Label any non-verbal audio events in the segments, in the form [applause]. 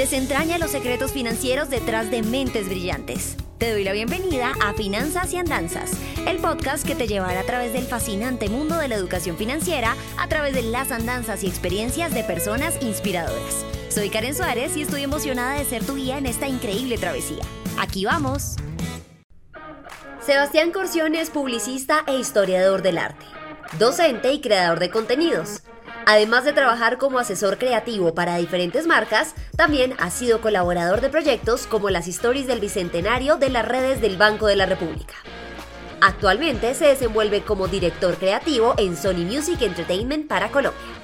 Desentraña los secretos financieros detrás de mentes brillantes. Te doy la bienvenida a Finanzas y Andanzas, el podcast que te llevará a través del fascinante mundo de la educación financiera a través de las andanzas y experiencias de personas inspiradoras. Soy Karen Suárez y estoy emocionada de ser tu guía en esta increíble travesía. Aquí vamos. Sebastián Corción es publicista e historiador del arte, docente y creador de contenidos. Además de trabajar como asesor creativo para diferentes marcas, también ha sido colaborador de proyectos como las Stories del Bicentenario de las redes del Banco de la República. Actualmente se desenvuelve como director creativo en Sony Music Entertainment para Colombia.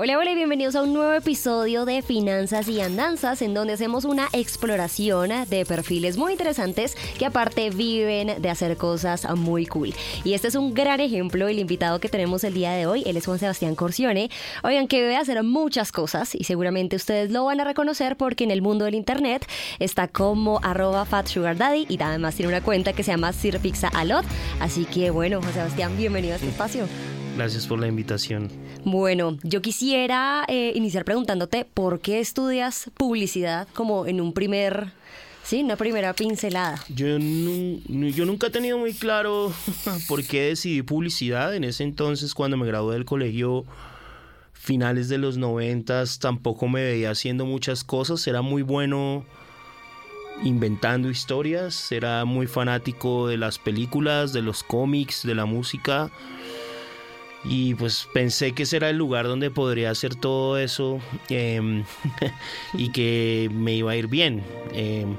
Hola, hola y bienvenidos a un nuevo episodio de Finanzas y Andanzas, en donde hacemos una exploración de perfiles muy interesantes que aparte viven de hacer cosas muy cool. Y este es un gran ejemplo, el invitado que tenemos el día de hoy, él es Juan Sebastián Corcione. Oigan, que debe hacer muchas cosas y seguramente ustedes lo van a reconocer porque en el mundo del internet está como arroba fatsugardaddy y además tiene una cuenta que se llama Sirpixa Alot. Así que bueno, Juan Sebastián, bienvenido a este espacio. Gracias por la invitación. Bueno, yo quisiera eh, iniciar preguntándote por qué estudias publicidad como en un primer, sí, una primera pincelada. Yo, yo nunca he tenido muy claro [laughs] por qué decidí publicidad. En ese entonces, cuando me gradué del colegio, finales de los noventas, tampoco me veía haciendo muchas cosas. Era muy bueno inventando historias, era muy fanático de las películas, de los cómics, de la música y pues pensé que ese era el lugar donde podría hacer todo eso em, [laughs] y que me iba a ir bien. Em,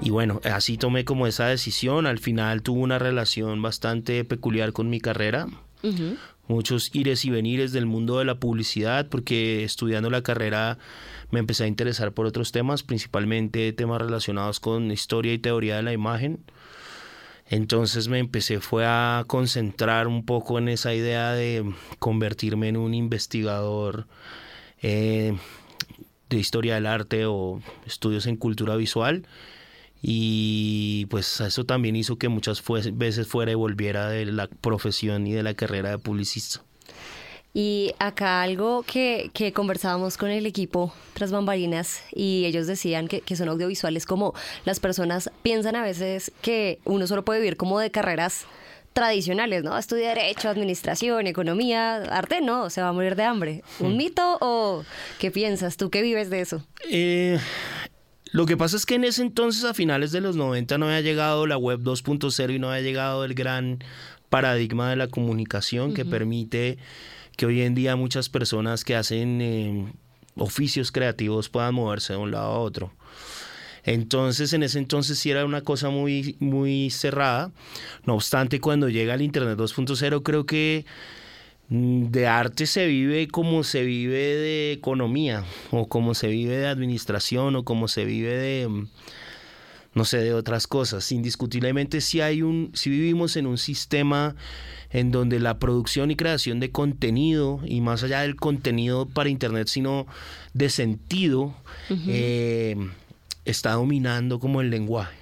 y bueno, así tomé como esa decisión. Al final tuve una relación bastante peculiar con mi carrera. Muchos ires y venires del mundo de la publicidad, porque estudiando la carrera me empecé a interesar por otros temas, principalmente temas relacionados con historia y teoría de la imagen. Entonces me empecé fue a concentrar un poco en esa idea de convertirme en un investigador eh, de historia del arte o estudios en cultura visual y pues eso también hizo que muchas veces fuera y volviera de la profesión y de la carrera de publicista. Y acá algo que, que, conversábamos con el equipo tras bambalinas y ellos decían que, que, son audiovisuales como las personas piensan a veces que uno solo puede vivir como de carreras tradicionales, ¿no? Estudia derecho, administración, economía, arte, no, se va a morir de hambre. ¿Un hmm. mito o qué piensas? ¿Tú qué vives de eso? Eh, lo que pasa es que en ese entonces, a finales de los 90, no había llegado la web 2.0 y no había llegado el gran paradigma de la comunicación que permite que hoy en día muchas personas que hacen eh, oficios creativos puedan moverse de un lado a otro. Entonces, en ese entonces sí era una cosa muy, muy cerrada. No obstante, cuando llega el Internet 2.0, creo que mm, de arte se vive como se vive de economía, o como se vive de administración, o como se vive de mm, no sé, de otras cosas. Indiscutiblemente si hay un, si vivimos en un sistema en donde la producción y creación de contenido, y más allá del contenido para internet, sino de sentido, eh, está dominando como el lenguaje.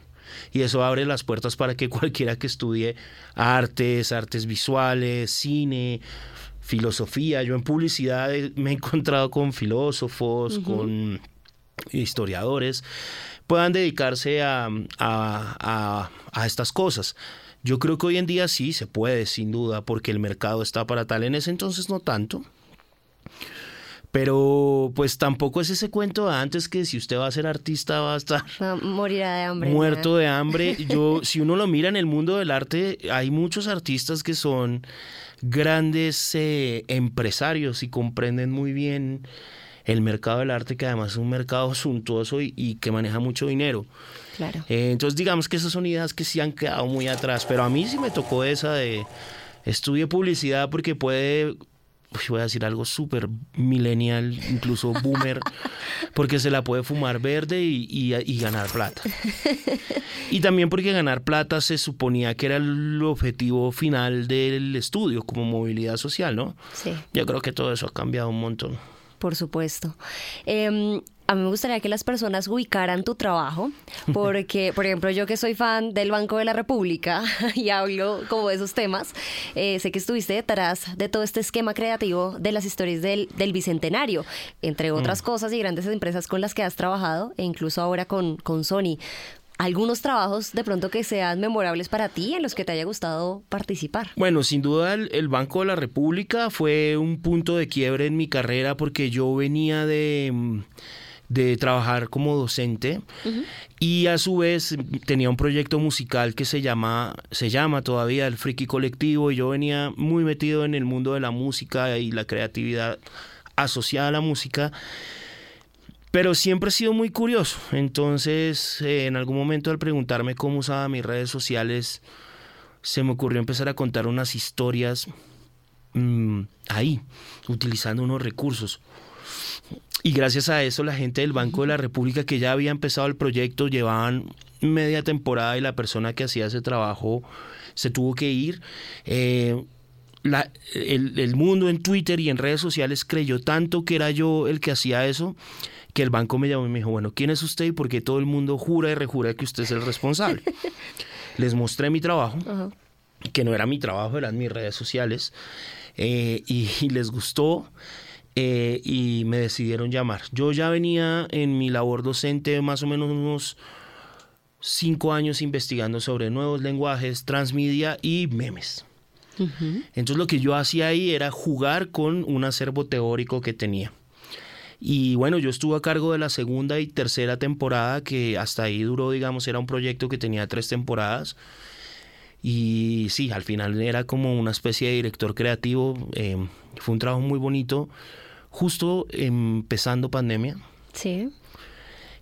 Y eso abre las puertas para que [laughs] cualquiera que estudie artes, artes visuales, cine, filosofía. Yo en publicidad me he encontrado con filósofos, con historiadores, puedan dedicarse a, a, estas cosas. Yo creo que hoy en día sí se puede, sin duda, porque el mercado está para tal. En ese entonces no tanto. Pero pues tampoco es ese cuento de antes que si usted va a ser artista va a estar [laughs] morirá de hambre. Muerto de hambre. [laughs] Yo si uno lo mira en el mundo del arte, hay muchos artistas que son grandes eh, empresarios y comprenden muy bien el mercado del arte, que además es un mercado suntuoso y, que maneja mucho dinero. Claro. Eh, entonces, digamos que esas son ideas que sí han quedado muy atrás, pero a mí sí me tocó esa de estudie publicidad porque puede voy a decir algo súper millennial, incluso boomer, [laughs] porque se la puede fumar verde y, y, ganar plata. [laughs] Y también porque ganar plata se suponía que era el objetivo final del estudio como movilidad social, ¿no? Sí. Yo creo que todo eso ha cambiado un montón. Por supuesto. Em, a mí me gustaría que las personas ubicaran tu trabajo, [laughs] porque, por ejemplo, yo que soy fan del Banco de la República [laughs] y hablo como de esos temas, eh, sé que estuviste detrás de todo este esquema creativo de las historias del, del Bicentenario, entre otras mm. cosas y grandes empresas con las que has trabajado, e incluso ahora con, con Sony algunos trabajos de pronto que sean memorables para ti, en los que te haya gustado participar. Bueno, sin duda el, Banco de la República fue un punto de quiebre en mi carrera porque yo venía de de trabajar como docente y a su vez tenía un proyecto musical que se llama se llama todavía el Friki Colectivo y yo venía muy metido en el mundo de la música y la creatividad asociada a la música pero siempre he sido muy curioso. Entonces, eh, en algún momento al preguntarme cómo usaba mis redes sociales, se me ocurrió empezar a contar unas historias mm, ahí, utilizando unos recursos. Y gracias a eso la gente del Banco de la República que ya había empezado el proyecto llevaban media temporada y la persona que hacía ese trabajo se tuvo que ir. Eh, el, el, mundo en Twitter y en redes sociales creyó tanto que era yo el que hacía eso que el banco me llamó y me dijo, bueno, ¿quién es usted? Y porque todo el mundo jura y rejura que usted es el responsable. [laughs] Les mostré mi trabajo, que no era mi trabajo, eran mis redes sociales, eh, y, les gustó. Eh, y me decidieron llamar. Yo ya venía en mi labor docente más o menos unos cinco años investigando sobre nuevos lenguajes, transmedia y memes. Entonces lo que yo hacía ahí era jugar con un acervo teórico que tenía. Y bueno, yo estuve a cargo de la segunda y tercera temporada, que hasta ahí duró, digamos, era un proyecto que tenía tres temporadas. Y sí, al final era como una especie de director creativo. Em, fue un trabajo muy bonito, justo empezando pandemia. Sí.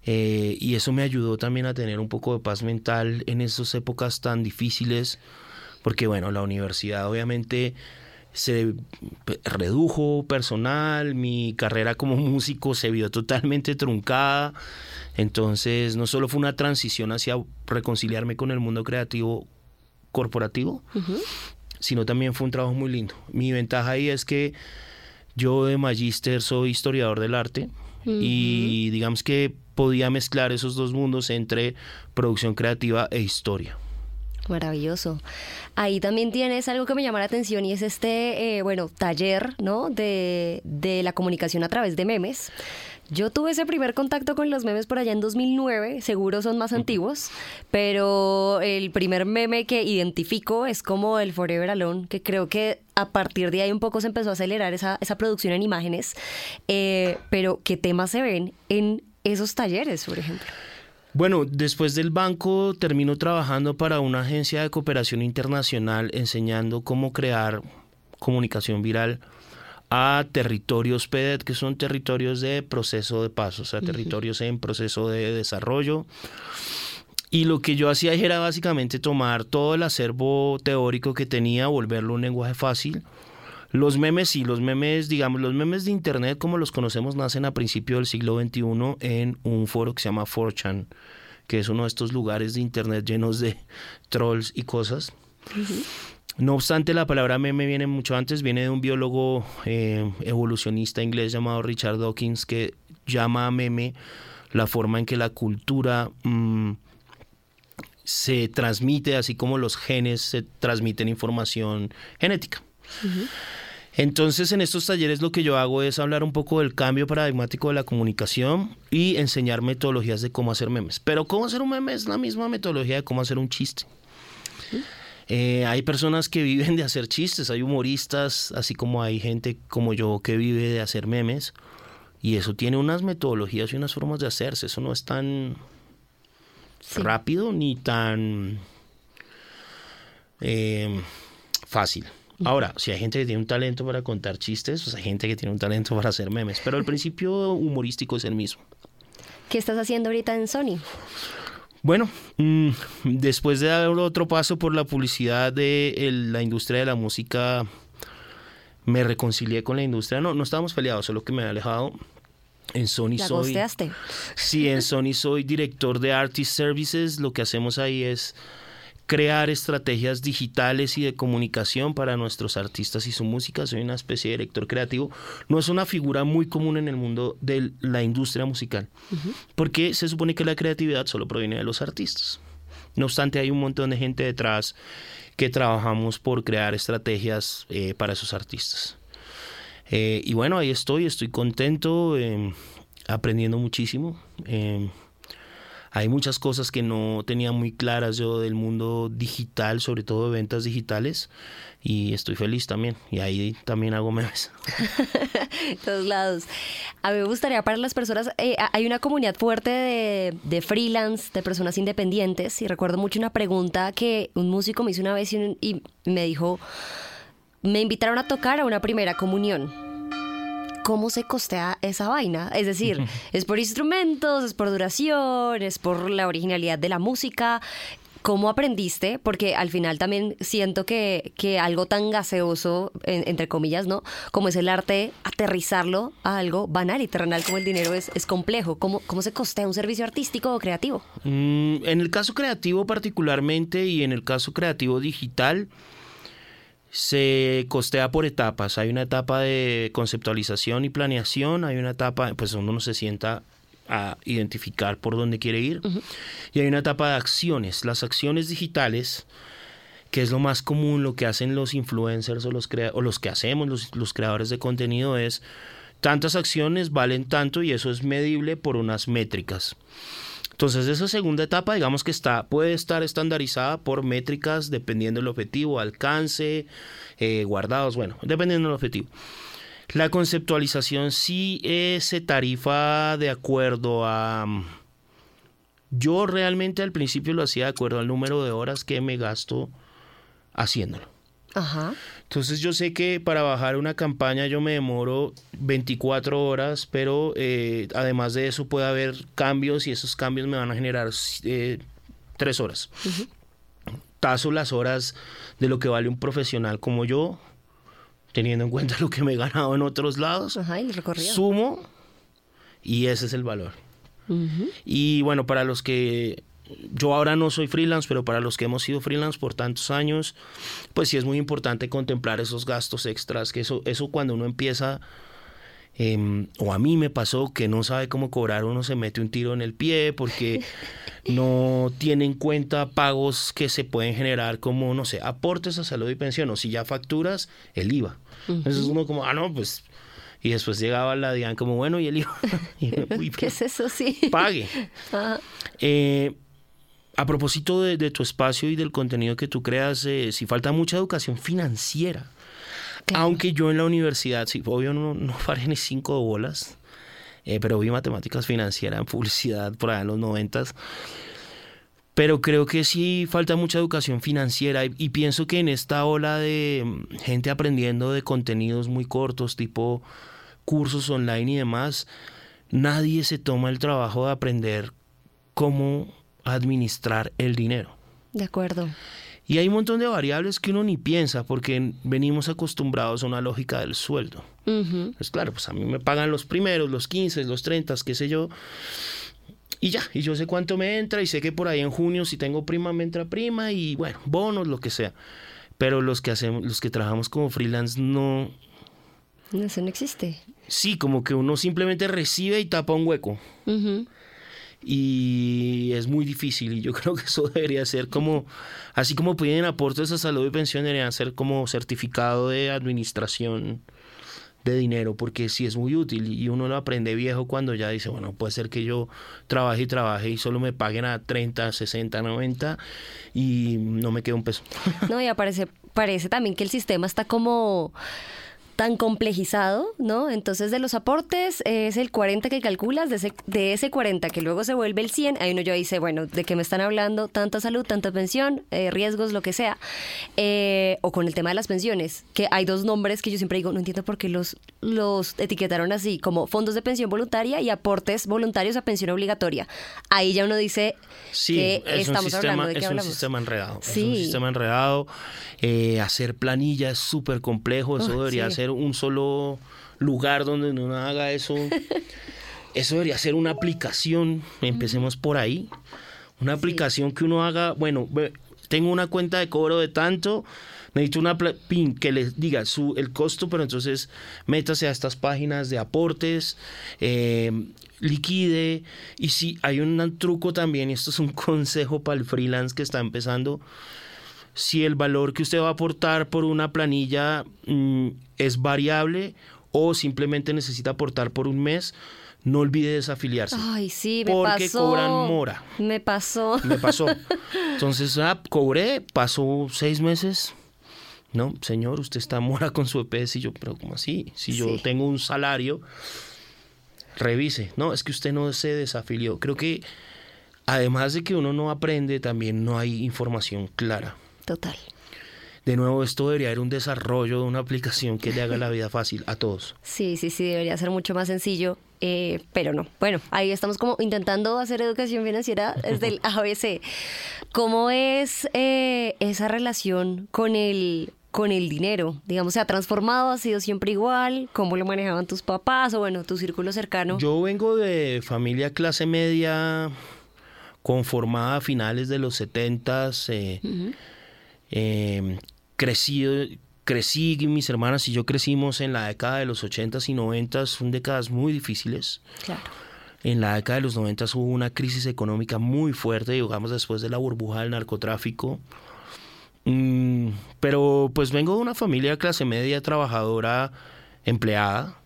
Eh, y eso me ayudó también a tener un poco de paz mental en esas épocas tan difíciles, porque bueno, la universidad obviamente se redujo personal, mi carrera como [laughs] músico se vio totalmente truncada. Entonces, no solo fue una transición hacia reconciliarme con el mundo creativo corporativo, sino también fue un trabajo muy lindo. Mi ventaja ahí es que yo de magíster soy historiador del arte y digamos que podía mezclar esos dos mundos entre producción creativa e historia. Maravilloso. Ahí también tienes algo que me llama la atención y es este, eh, bueno, taller, ¿no? De, de la comunicación a través de memes. Yo tuve ese primer contacto con los memes por allá en 2009, seguro son más antiguos, pero el primer meme que identifico es como el Forever Alone, que creo que a partir de ahí un poco se empezó a acelerar esa, esa producción en imágenes, eh, pero ¿qué temas se ven en esos talleres, por ejemplo? Bueno, después del banco termino trabajando para una agencia de cooperación internacional enseñando cómo crear comunicación viral a territorios PEDET, que son territorios de proceso de paso, o sea, territorios en proceso de desarrollo. Y lo que yo hacía era básicamente tomar todo el acervo teórico que tenía, volverlo un lenguaje fácil los memes, sí, los memes, digamos, los memes de Internet como los conocemos nacen a principios del siglo XXI en un foro que se llama 4chan, que es uno de estos lugares de Internet llenos de [laughs] trolls y cosas. No obstante, la palabra meme viene mucho antes, viene de un biólogo eh, evolucionista inglés llamado Richard Dawkins que llama a meme la forma en que la cultura mm, se transmite, así como los genes se transmiten información genética. Entonces, en estos talleres lo que yo hago es hablar un poco del cambio paradigmático de la comunicación y enseñar metodologías de cómo hacer memes. Pero cómo hacer un meme es la misma metodología de cómo hacer un chiste. Eh, hay personas que [laughs] viven de hacer chistes, hay humoristas, así como hay gente como yo que vive de hacer memes. Y eso tiene unas metodologías y unas formas de hacerse. Eso no es tan rápido ni tan eh, fácil. Ahora, si hay gente que tiene un talento para contar chistes, pues hay gente que tiene un talento para hacer memes, pero el principio humorístico es el mismo. ¿Qué estás haciendo ahorita en Sony? Bueno, mm, después de dar otro paso por la publicidad de la industria de la música, me reconcilié con la industria. No, no estábamos peleados, solo que me he alejado. En Sony ¿La soy. Sí, en Sony soy director de Artist Services. Lo que hacemos ahí es crear estrategias digitales y de comunicación para nuestros artistas y su música. Soy una especie de director creativo. No es una figura muy común en el mundo de la industria musical, porque se supone que la creatividad solo proviene de los artistas. No obstante, hay un montón de gente detrás que trabajamos por crear estrategias eh, para esos artistas. Eh, y bueno, ahí estoy, estoy contento, em, aprendiendo muchísimo. Hay muchas cosas que no tenía muy claras yo del mundo digital, sobre todo de ventas digitales, y estoy feliz también. Y ahí también hago memes. [laughs] Todos lados. A mí me gustaría para las personas, eh, hay una comunidad fuerte de, de, freelance, de personas independientes, y recuerdo mucho una pregunta que un músico me hizo una vez y me dijo, me invitaron a tocar a una primera comunión cómo se costea esa vaina. Es decir, [laughs] es por instrumentos, es por duración, es por la originalidad de la música. ¿Cómo aprendiste? Porque al final también siento que, que algo tan gaseoso, entre comillas, ¿no? Como es el arte, aterrizarlo a algo banal y terrenal como el dinero es, es complejo. ¿Cómo, ¿Cómo se costea un servicio artístico o creativo? Mm, en el caso creativo particularmente y en el caso creativo digital, se costea por etapas. Hay una etapa de conceptualización y planeación, hay una etapa, pues uno se sienta a identificar por dónde quiere ir, y hay una etapa de acciones. Las acciones digitales, que es lo más común, lo que hacen los influencers o los, o los que hacemos los, los creadores de contenido es, tantas acciones valen tanto y eso es medible por unas métricas. Entonces esa segunda etapa, digamos que está, puede estar estandarizada por métricas dependiendo del objetivo, alcance, eh, guardados, bueno, dependiendo del objetivo. La conceptualización sí se tarifa de acuerdo a... Yo realmente al principio lo hacía de acuerdo al número de horas que me gasto haciéndolo. Ajá. Entonces yo sé que para bajar una campaña yo me demoro 24 horas, pero eh, además de eso puede haber cambios y esos cambios me van a generar eh, 3 horas. Tazo las horas de lo que vale un profesional como yo, teniendo en cuenta [laughs] lo que me he ganado en otros lados. Ajá, y Sumo y ese es el valor. Y bueno, para los que yo ahora no soy freelance, pero para los que hemos sido freelance por tantos años, pues sí es muy importante contemplar esos gastos extras, que eso, eso cuando uno empieza, em, o a mí me pasó que no sabe cómo cobrar, uno se mete un tiro en el pie porque [laughs] no tiene en cuenta pagos que se pueden generar como, no sé, aportes a salud y pensión, o si ya facturas, el IVA. Entonces uno como, ah, no, pues... Y después llegaba la DIAN como, bueno, y el IVA. [laughs] [laughs] ¿Qué es eso? Sí. Pague. Eh, a propósito de, tu espacio y del contenido que tú creas, eh, si falta mucha educación financiera. Aunque yo en la universidad, sí, obvio no, no faré ni cinco bolas, eh, pero vi matemáticas financieras en publicidad por allá en los noventas. Pero creo que sí falta mucha educación financiera y, pienso que en esta ola de mm, gente aprendiendo de contenidos muy cortos, tipo cursos online y demás, nadie se toma el trabajo de aprender cómo administrar el dinero. De acuerdo. Y hay un montón de variables que uno ni piensa porque venimos acostumbrados a una lógica del sueldo. Pues claro, pues a mí me pagan los primeros, los 15, los 30, qué sé yo. Y ya, y yo sé cuánto me entra y sé que por ahí en junio si tengo prima me entra prima y bueno, bonos, lo que sea. Pero los que hacemos, los que trabajamos como freelance no... Eso no existe. Sí, como que uno simplemente recibe y tapa un hueco y es muy difícil y yo [laughs] creo que eso debería ser como, así como piden aportes a salud y pensión, deberían ser como certificado de administración de dinero, porque sí es muy útil y uno lo aprende viejo cuando ya dice, bueno, puede ser que yo trabaje y trabaje y solo me paguen a 30, 60, 90 y no me quede un peso. [laughs] No, y aparece, parece también que el sistema está como tan complejizado, ¿no? Entonces de los aportes es el 40 que calculas, de ese, de ese 40 que luego se vuelve el 100, ahí uno yo dice, bueno, ¿de qué me están hablando? Tanta salud, tanta pensión, eh, riesgos, lo que sea. Eh, o con el tema de las pensiones, que hay dos nombres que yo siempre digo, no entiendo por qué los, los etiquetaron así, como fondos de pensión voluntaria y aportes voluntarios a pensión obligatoria. Ahí ya uno dice sí, que estamos hablando de qué es un sistema enredado. Sí. Es un sistema enredado. Eh, hacer planilla es súper complejo, eso debería ser un solo lugar donde uno haga eso. [laughs] Eso debería ser una aplicación, empecemos por ahí. Una aplicación que uno haga, bueno, tengo una cuenta de cobro de tanto, necesito una PIN que les diga su, el costo, pero entonces métase a estas páginas de aportes, eh, liquide. Y si hay un truco también, y esto es un [laughs] consejo para el freelance que está empezando, si el valor que usted va a aportar por una planilla mm, es variable o simplemente necesita aportar por un mes, no olvide desafiliarse. Ay, sí, me porque cobran mora. Me pasó. Me pasó. [laughs] Entonces, ah, cobré, pasó seis meses. No, señor, usted está mora con su EPS y yo, pero ¿cómo así? Si yo tengo un salario, revise. No, es que usted no se desafilió. Creo que además de que uno no aprende, también no hay información clara. Total. De nuevo, esto debería ser un desarrollo de una aplicación que le haga la vida fácil a todos. [laughs] Sí, sí, sí, debería ser mucho más sencillo, eh, pero no. Bueno, ahí estamos como intentando hacer educación financiera desde el [laughs] ABC. ¿Cómo es eh, esa relación con el con el dinero? Digamos, ¿se ha transformado? ¿Ha sido siempre igual? ¿Cómo lo manejaban tus papás o bueno, tu círculo cercano? Yo vengo de familia clase media conformada a finales de los 70 eh, eh, crecí, crecí, mis hermanas y yo crecimos en la década de los 80s y 90s, son décadas muy difíciles. Claro. En la década de los 90 hubo una crisis económica muy fuerte, digamos después de la burbuja del narcotráfico. Mm, pero pues vengo de una familia de clase media trabajadora empleada.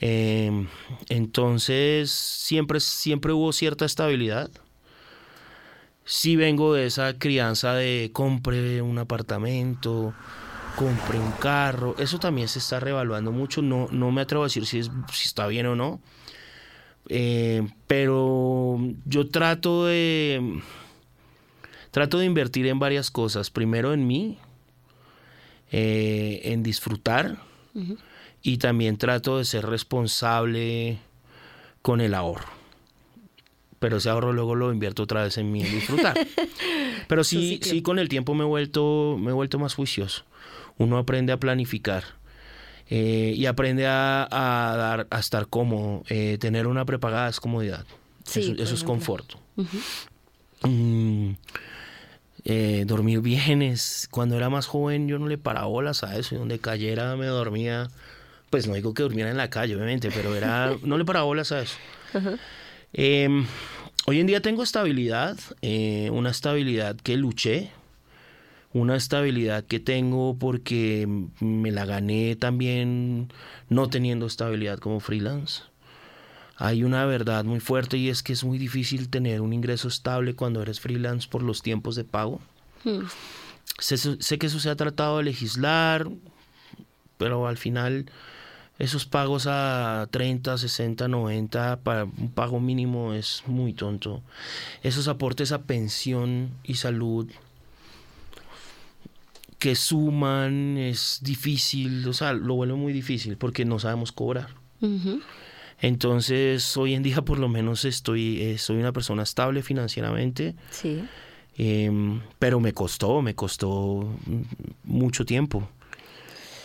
Em, entonces siempre, siempre hubo cierta estabilidad. Sí vengo de esa crianza de compre un apartamento, compre un carro. Eso también se está revaluando mucho. No, no me atrevo a decir si, es, si está bien o no. Eh, pero yo trato de trato de invertir en varias cosas. Primero en mí, eh, en disfrutar y también trato de ser responsable con el ahorro. Pero ese ahorro luego lo invierto otra vez en mí, en disfrutar. [laughs] Pero sí, sí, con el tiempo me he vuelto, me he vuelto más juicioso. Uno aprende a planificar. Eh, y aprende a, dar, a estar cómodo. Eh, tener una prepagada es comodidad. eso, es confort. Eh, dormir bien es cuando era más joven yo no le paraba bolas a eso y donde cayera me dormía pues no digo que durmiera en la calle obviamente pero era [laughs] no le paraba bolas a eso hoy en día tengo estabilidad eh, una estabilidad que luché una estabilidad que tengo porque me la gané también no teniendo estabilidad como freelance hay una verdad muy fuerte y es que es muy difícil tener un ingreso estable cuando eres freelance por los tiempos de pago. Hmm. Sé, que eso se ha tratado de legislar, pero al final esos pagos a 30, 60, 90 para un pago mínimo es muy tonto. Esos aportes a pensión y salud que suman es difícil, o sea, lo vuelve muy difícil porque no sabemos cobrar. Entonces, hoy en día por lo menos estoy, eh, soy una persona estable financieramente. Sí. Em, pero me costó, me costó mucho tiempo.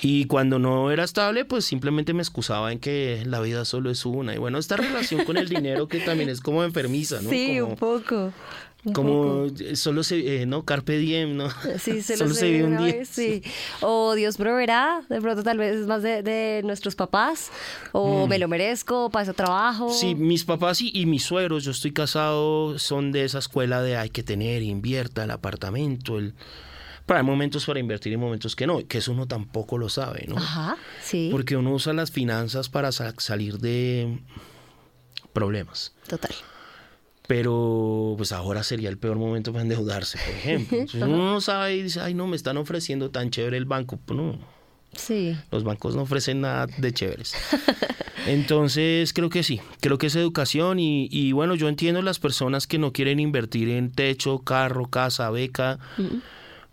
Y cuando no era estable, pues simplemente me excusaba en que la vida solo es una. Y bueno, esta relación con el dinero que también es como enfermiza, ¿no? Sí, un poco como solo se, eh, ¿no? Carpe diem, ¿no? Sí, [laughs] solo se vive un día. sí. O Dios proveerá, de pronto tal vez es más de, nuestros papás, o mm. me lo merezco, paso trabajo. Sí, mis papás y, y, mis suegros, yo estoy casado, son de esa escuela de hay que tener, invierta el apartamento, el... Pero hay momentos para invertir y momentos que no, que eso uno tampoco lo sabe, ¿no? Ajá, sí. Porque uno usa las finanzas para salir de problemas. Total pero pues ahora sería el peor momento para endeudarse, por ejemplo. [laughs] uno no sabe y dice, ay, no, me están ofreciendo tan chévere el banco. Pues no. Sí. Los bancos no ofrecen nada de chéveres. Entonces, creo que sí, creo que es educación y, y, bueno, yo entiendo las personas que no quieren invertir en techo, carro, casa, beca,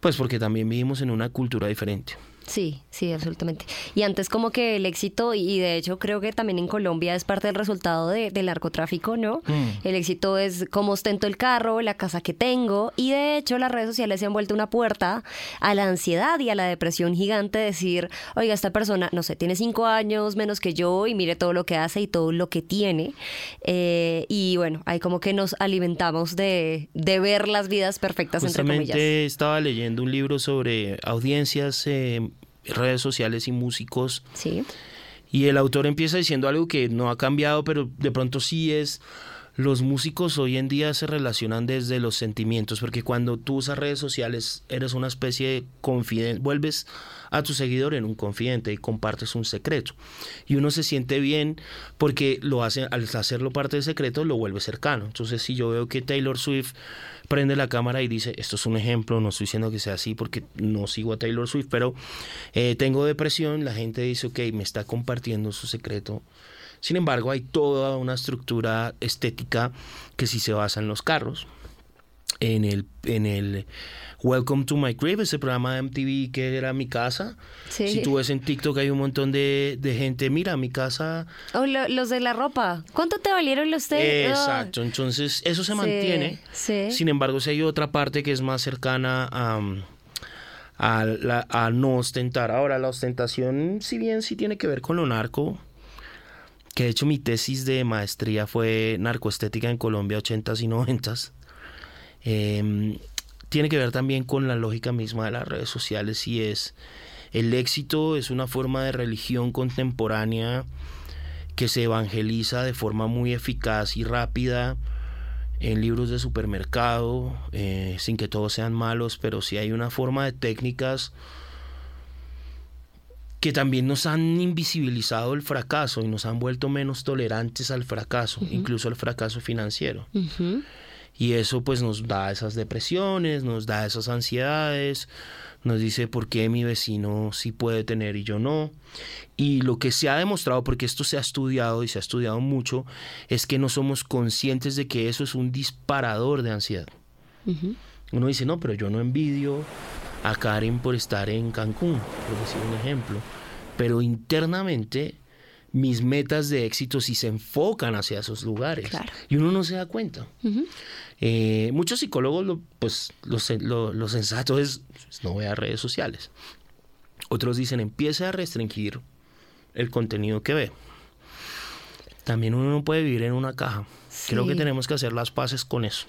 pues porque también vivimos en una cultura diferente. Sí, sí, absolutamente. Y antes como que el éxito, y de hecho creo que también en Colombia es parte del resultado de, del narcotráfico, ¿no? Mm. El éxito es cómo ostento el carro, la casa que tengo, y de hecho las redes sociales se han vuelto una puerta a la ansiedad y a la depresión gigante, decir, oiga, esta persona, no sé, tiene cinco años menos que yo y mire todo lo que hace y todo lo que tiene. Eh, y bueno, ahí como que nos alimentamos de, de ver las vidas perfectas, entre comillas. Justamente estaba leyendo un libro sobre audiencias, eh, redes sociales y músicos. Sí. Y el autor empieza diciendo algo que no ha cambiado, pero de pronto sí es... Los músicos hoy en día se relacionan desde los sentimientos, porque cuando tú usas redes sociales eres una especie de confidente, vuelves a tu seguidor en un confidente y compartes un secreto. Y uno se siente bien porque lo hace, al hacerlo parte del secreto lo vuelve cercano. Entonces si yo veo que Taylor Swift prende la cámara y dice, esto es un ejemplo, no estoy diciendo que sea así porque no sigo a Taylor Swift, pero eh, tengo depresión, la gente dice, ok, me está compartiendo su secreto. Sin embargo, hay toda una estructura estética que sí se basa en los carros. En el, en el Welcome to My Crib, ese programa de MTV que era mi casa. Sí. Si tú ves en TikTok hay un montón de, de gente, mira, mi casa. O lo- los de la ropa. ¿Cuánto te valieron los de...? Exacto, entonces eso se Sí, mantiene. sí. Sin embargo, si hay otra parte que es más cercana a, a, la- a no ostentar. Ahora, la ostentación, si bien sí tiene que ver con lo narco, que de hecho mi tesis de maestría fue narcoestética en Colombia 80s y 90s, eh, tiene que ver también con la lógica misma de las redes sociales y es el éxito es una forma de religión contemporánea que se evangeliza de forma muy eficaz y rápida en libros de supermercado, eh, sin que todos sean malos, pero sí hay una forma de técnicas que también nos han invisibilizado el fracaso y nos han vuelto menos tolerantes al fracaso, incluso al fracaso financiero. Y eso pues nos da esas depresiones, nos da esas ansiedades, nos dice por qué mi vecino sí puede tener y yo no. Y lo que se ha demostrado, porque esto se ha estudiado y se ha estudiado mucho, es que no somos conscientes de que eso es un disparador de ansiedad. Ujú. Uno dice, no, pero yo no envidio a Karen por estar en Cancún, por decir un ejemplo. Pero internamente mis metas de éxito sí se enfocan hacia esos lugares. Claro. Y uno no se da cuenta. Ujú. Eh, muchos psicólogos, lo, pues lo, sen- lo- lo sensato es pues, no vea redes sociales. Otros dicen empiece a restringir el contenido que ve. También uno no puede vivir en una caja. Creo que Sí. tenemos que hacer las paces con eso.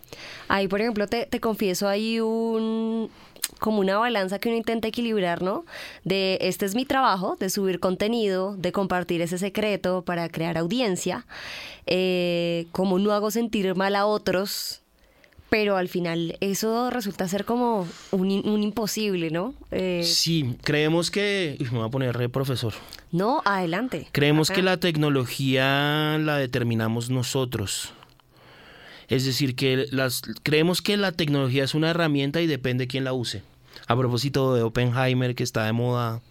Ahí, por ejemplo, te, te confieso, hay un como una balanza que uno intenta equilibrar, ¿no? De este es mi trabajo, de subir contenido, de compartir ese secreto para crear audiencia, eh, como no hago sentir mal a otros, pero al final eso resulta ser como un, un imposible, ¿no? Eh, Sí, creemos que... uy, me voy a poner re profesor. no, adelante. Creemos Acá. que la tecnología la determinamos nosotros. Es decir, que las, creemos que la tecnología es una herramienta y depende de quién la use. A propósito de Oppenheimer, que está de moda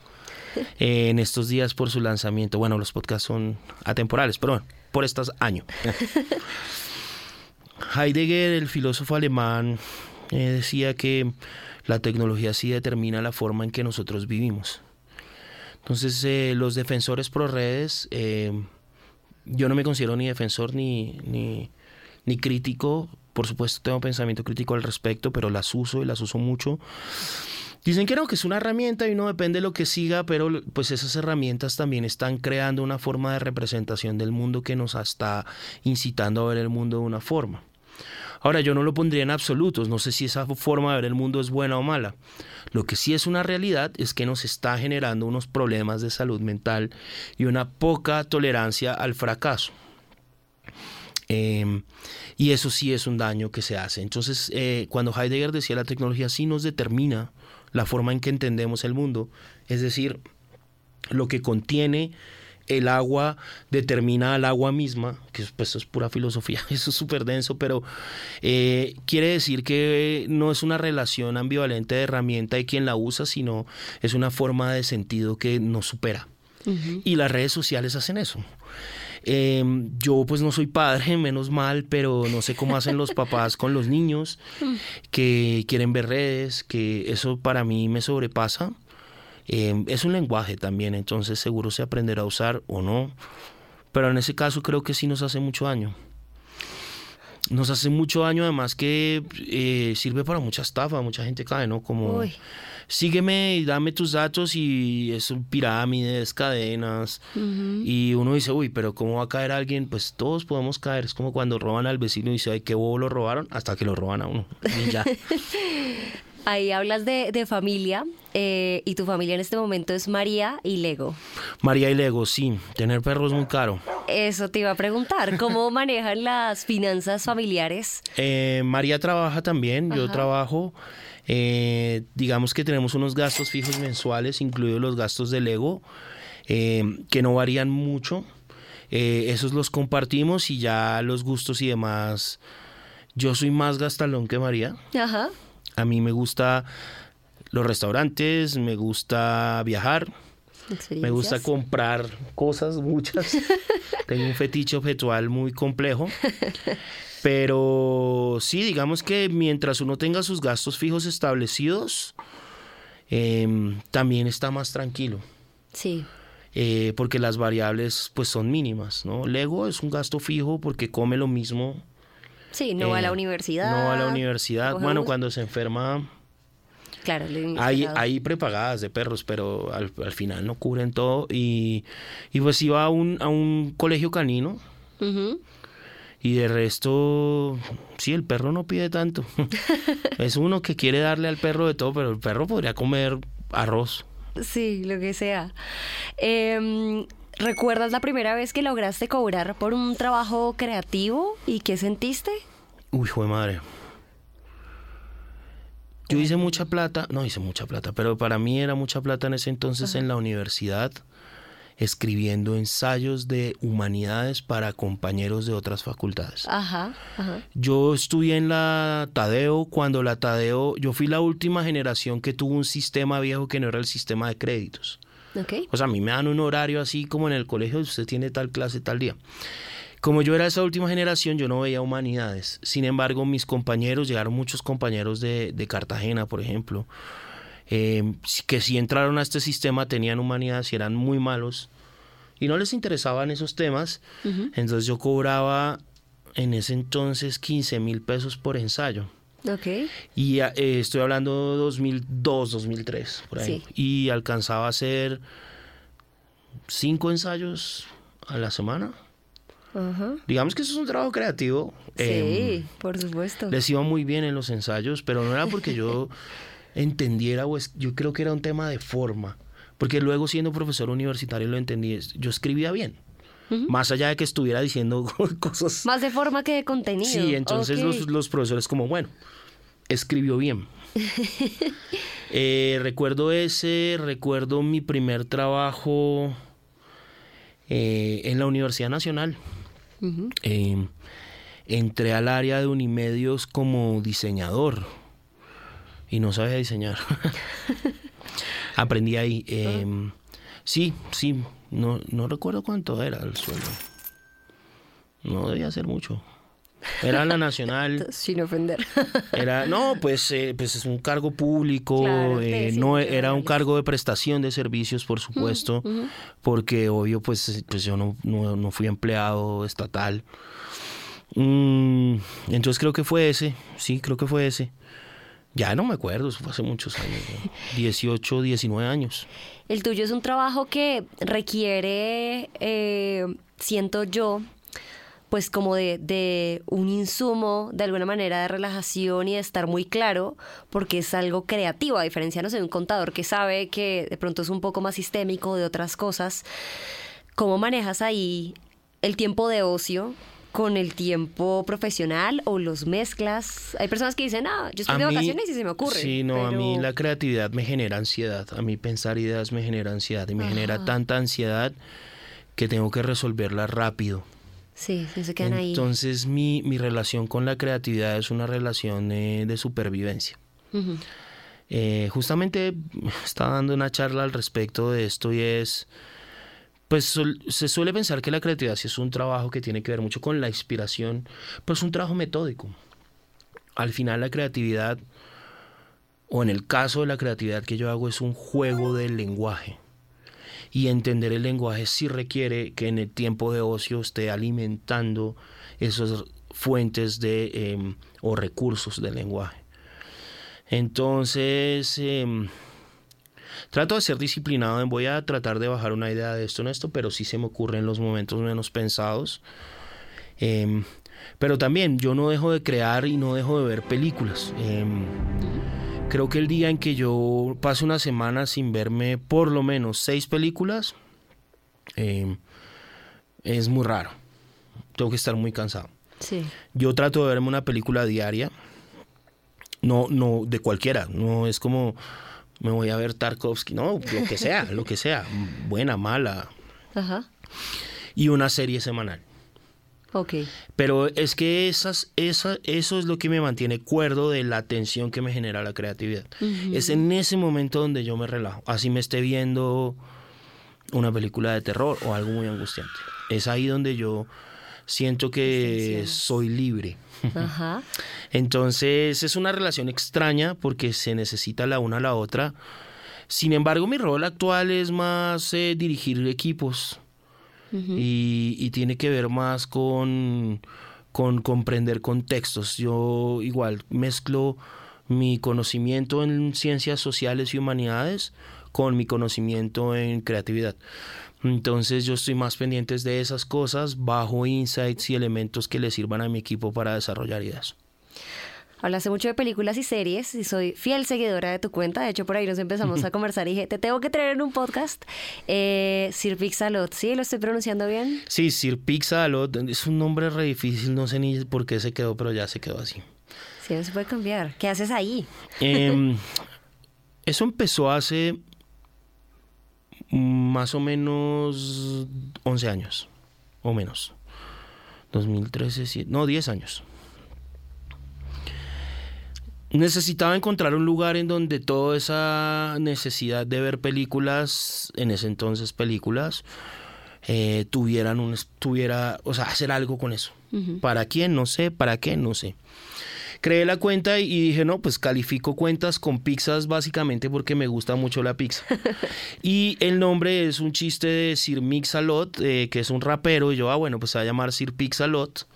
[laughs] eh, en estos días por su lanzamiento. Bueno, los podcasts son atemporales, pero bueno, por estos años. [laughs] Heidegger, el filósofo alemán, eh, decía que la tecnología sí determina la forma en que nosotros vivimos. Entonces, eh, los defensores pro redes, eh, yo no me considero ni defensor ni, ni, ni crítico. Por supuesto, tengo pensamiento crítico al respecto, pero las uso y las uso mucho. Dicen que no, que es una herramienta y no depende de lo que siga, pero pues esas herramientas también están creando una forma de representación del mundo que nos está incitando a ver el mundo de una forma. Ahora, yo no lo pondría en absolutos, no sé si esa forma de ver el mundo es buena o mala. Lo que sí es una realidad es que nos está generando unos problemas de salud mental y una poca tolerancia al fracaso. Eh, y eso sí es un daño que se hace. Entonces, eh, cuando Heidegger decía la tecnología sí nos determina la forma en que entendemos el mundo, es decir, lo que contiene el agua determina al agua misma, que pues, eso es pura filosofía, [laughs] eso es súper denso, pero eh, quiere decir que no es una relación ambivalente de herramienta y quien la usa, sino es una forma de sentido que nos supera. Y las redes sociales hacen eso. Eh, yo pues no soy padre, menos mal, pero no sé cómo hacen los papás con los niños que quieren ver redes, que eso para mí me sobrepasa. Eh, es un lenguaje también, entonces seguro se aprenderá a usar o no, pero en ese caso creo que sí nos hace mucho daño. Nos hace mucho daño además que eh, sirve para mucha estafa, mucha gente cae, ¿no? Como Uy. sígueme y dame tus datos y es un pirámides, cadenas. Y uno dice, uy, pero ¿cómo va a caer alguien? Pues todos podemos caer. Es como cuando roban al vecino y dice, ay, qué bobo lo robaron, hasta que lo roban a uno. Y ya. [laughs] Ahí hablas de, de familia eh, y tu familia en este momento es María y Lego. María y Lego, sí, tener perro es muy caro. Eso te iba a preguntar, ¿cómo [laughs] manejan las finanzas familiares? Eh, María trabaja también, yo trabajo. Eh, digamos que tenemos unos gastos fijos mensuales, incluidos los gastos de Lego, eh, que no varían mucho. Esos los compartimos y ya los gustos y demás. Yo soy más gastalón que María. Ajá. A mí me gusta los restaurantes, me gusta viajar, me gusta comprar cosas, muchas. [laughs] Tengo un fetiche objetual muy complejo. Pero sí, digamos que mientras uno tenga sus gastos fijos establecidos, em, también está más tranquilo. Sí. eh, porque las variables pues son mínimas, ¿no? Lego es un gasto fijo porque come lo mismo. Sí, no va a la eh, universidad. No a la universidad. Bueno, cuando se enferma Claro, le- hay, hay prepagadas de perros, pero al, al final no cubren todo. Y, y pues iba a un, a un colegio canino y de resto, sí, el perro no pide tanto. [laughs] es uno que quiere darle al perro de todo, pero el perro podría comer arroz. Sí, lo que sea. Em, ¿Recuerdas la primera vez que lograste cobrar por un trabajo creativo y qué sentiste? Uy, hijo de madre. Yo hice mucha plata, no hice mucha plata, pero para mí era mucha plata en ese entonces en la universidad, escribiendo ensayos de humanidades para compañeros de otras facultades. Ajá, ajá. Yo estudié en la Tadeo cuando la Tadeo, yo fui la última generación que tuvo un sistema viejo que no era el sistema de créditos. O sea, a mí me dan un horario así como en el colegio, usted tiene tal clase tal día. Como yo era esa última generación, yo no veía humanidades. Sin embargo, mis compañeros, llegaron muchos compañeros de, de Cartagena, por ejemplo, eh, que si entraron a este sistema tenían humanidades y eran muy malos y no les interesaban esos temas. Entonces yo cobraba en ese entonces 15 mil pesos por ensayo. Ok. Y eh, estoy hablando de 2002, 2003, por ahí. Sí. Y alcanzaba a hacer cinco ensayos a la semana. Ajá. Digamos que eso es un trabajo creativo. Sí, Em, por supuesto. les iba muy bien en los ensayos, pero no era porque yo [laughs] entendiera, o es- yo creo que era un tema de forma. Porque luego siendo profesor universitario lo entendí. Yo escribía bien. Más allá de que estuviera diciendo [laughs] cosas Más de forma que de contenido. Sí, entonces los, los profesores como, bueno, escribió bien. [laughs] Eh, recuerdo ese, recuerdo mi primer trabajo eh, en la Universidad Nacional. Eh, entré al área de Unimedios como diseñador y no sabía diseñar. [laughs] Aprendí ahí. eh, sí, sí, no, no recuerdo cuánto era el sueldo. No debía ser mucho. Era la nacional. [laughs] Sin ofender. Era, no, pues, eh, pues es un cargo público, Claro, eh, no era un cargo de prestación de servicios, por supuesto, porque obvio, pues, pues yo no, no, no fui empleado estatal. Mm, entonces creo que fue ese, sí, creo que fue ese. Ya no me acuerdo, eso fue hace muchos años, ¿no? [laughs] 18, 19 años. El tuyo es un trabajo que requiere, eh, siento yo, pues como de, de un insumo, de alguna manera, de relajación y de estar muy claro, porque es algo creativo, a diferencia, no sé, de un contador que sabe que de pronto es un poco más sistémico de otras cosas. ¿Cómo manejas ahí el tiempo de ocio con el tiempo profesional o los mezclas? Hay personas que dicen, ah, yo estoy de mí- vacaciones y se me ocurre. Sí, no, a mí la creatividad me genera ansiedad. A mí pensar ideas me genera ansiedad y me genera tanta ansiedad que tengo que resolverla rápido. Sí, se quedan ahí. Entonces mi, mi relación con la creatividad es una relación eh, de supervivencia. Eh, justamente estaba dando una charla al respecto de esto y es, pues se suele pensar que la creatividad es un trabajo que tiene que ver mucho con la inspiración, pero es un trabajo metódico. Al final la creatividad o en el caso de la creatividad que yo hago, es un juego del lenguaje. Y entender el lenguaje sí requiere que en el tiempo de ocio esté alimentando esas fuentes de, em, o recursos del lenguaje. Entonces, em, trato de ser disciplinado, voy a tratar de bajar una idea de esto en esto, pero sí se me ocurre en los momentos menos pensados. Em, pero también yo no dejo de crear y no dejo de ver películas. Creo que el día en que yo pase una semana sin verme por lo menos seis películas, eh, es muy raro. Tengo que estar muy cansado. Sí. Yo trato de verme una película diaria. No, no, de cualquiera. No es como me voy a ver Tarkovsky. No, lo que sea, [laughs] lo que sea. Buena, mala. Ajá. Y una serie semanal. Ok. Pero es que esas, esa, eso es lo que me mantiene cuerdo de la atención que me genera la creatividad. Es en ese momento donde yo me relajo. Así me esté viendo una película de terror o algo muy angustiante. Es ahí donde yo siento que soy libre. Ajá. [laughs] Entonces es una relación extraña porque se necesita la una a la otra. Sin embargo, mi rol actual es más eh, dirigir equipos y, tiene que ver más con, con comprender contextos. Yo igual mezclo mi conocimiento en ciencias sociales y humanidades con mi conocimiento en creatividad. Entonces yo estoy más pendiente de esas cosas, bajo insights y elementos que le sirvan a mi equipo para desarrollar ideas. Hablaste mucho de películas y series y soy fiel seguidora de tu cuenta. De hecho, por ahí nos empezamos a [laughs] conversar y dije, te tengo que traer en un podcast. Eh, Sir Pixalot, ¿sí? ¿Lo estoy pronunciando bien? Sí, Sir Pixalot. Es un nombre re difícil, no sé ni por qué se quedó, pero ya se quedó así. Sí, no se puede cambiar. ¿Qué haces ahí? Em, [laughs] eso empezó hace más o menos 11 años, o menos. 2013, no, 10 años necesitaba encontrar un lugar en donde toda esa necesidad de ver películas, en ese entonces películas, eh, tuvieran un, tuviera, o sea, hacer algo con eso. ¿Para quién? No sé, ¿para qué? No sé. Creé la cuenta y dije, no, pues califico cuentas con pizzas básicamente porque me gusta mucho la pizza. [laughs] y el nombre es un chiste de Sir Mixalot, eh, que es un rapero, y yo, ah, bueno, pues se va a llamar Sir Pixalot.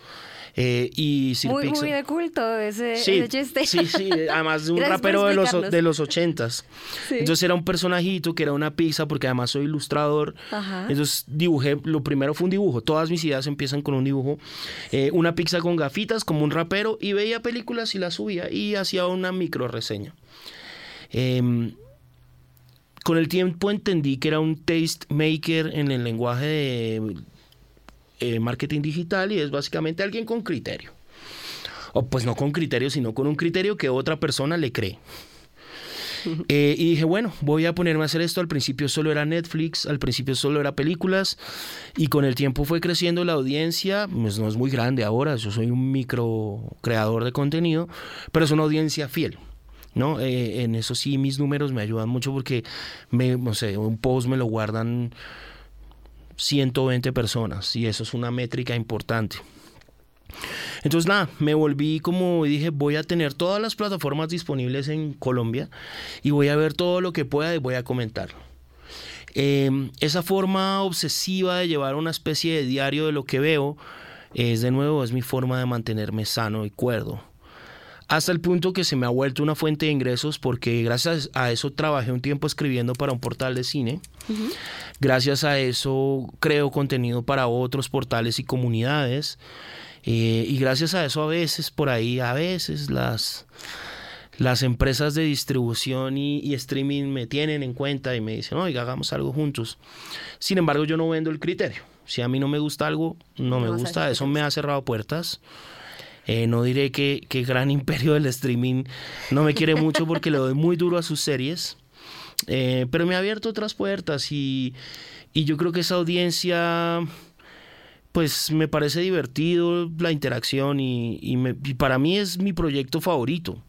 Eh, y muy, muy de culto ese, chiste. Sí, sí, además de un [laughs] rapero de los, de los ochentas. [laughs] Entonces era un personajito que era una pizza, porque además soy ilustrador. Entonces dibujé, lo primero fue un dibujo, todas mis ideas empiezan con un dibujo. Eh, una pizza con gafitas, como un rapero, y veía películas y las subía y hacía una micro reseña. Em, con el tiempo entendí que era un taste maker en el lenguaje de eh, marketing digital y es básicamente alguien con criterio. O pues no con criterio, sino con un criterio que otra persona le cree. Eh, y dije, bueno, voy a ponerme a hacer esto. Al principio solo era Netflix, al principio solo era películas, y con el tiempo fue creciendo la audiencia. Pues no es muy grande ahora, yo soy un micro creador de contenido, pero es una audiencia fiel. ¿no? Eh, en eso sí, mis números me ayudan mucho porque, me, no sé, un post me lo guardan 120 personas y eso es una métrica importante. Entonces nada, me volví como dije, voy a tener todas las plataformas disponibles en Colombia y voy a ver todo lo que pueda y voy a comentarlo. Em, esa forma obsesiva de llevar una especie de diario de lo que veo es de nuevo, es mi forma de mantenerme sano y cuerdo hasta el punto que se me ha vuelto una fuente de ingresos porque gracias a eso trabajé un tiempo escribiendo para un portal de cine. Gracias a eso creo contenido para otros portales y comunidades. Eh, y gracias a eso a veces por ahí, a veces las, las empresas de distribución y, streaming me tienen en cuenta y me dicen, oiga, hagamos algo juntos. Sin embargo, yo no vendo el criterio. Si a mí no me gusta algo, no, me gusta. Eso me ha cerrado puertas. Eh, no diré que, que gran imperio del streaming no me quiere mucho porque le doy muy duro a sus series, eh, pero me ha abierto otras puertas y, y yo creo que esa audiencia pues me parece divertido la interacción y, y, para mí es mi proyecto favorito.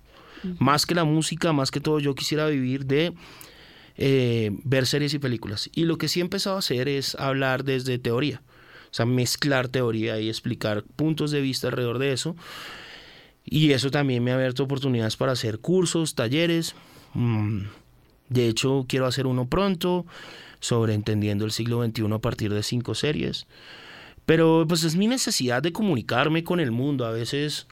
Más que la música, más que todo, yo quisiera vivir de eh, ver series y películas. Y lo que sí he empezado a hacer es hablar desde teoría. O sea, mezclar teoría y explicar puntos de vista alrededor de eso. Y eso también me ha abierto oportunidades para hacer cursos, talleres. Mm, de hecho, quiero hacer uno pronto sobre entendiendo el siglo XXI a partir de cinco series. Pero pues es mi necesidad de comunicarme con el mundo. A veces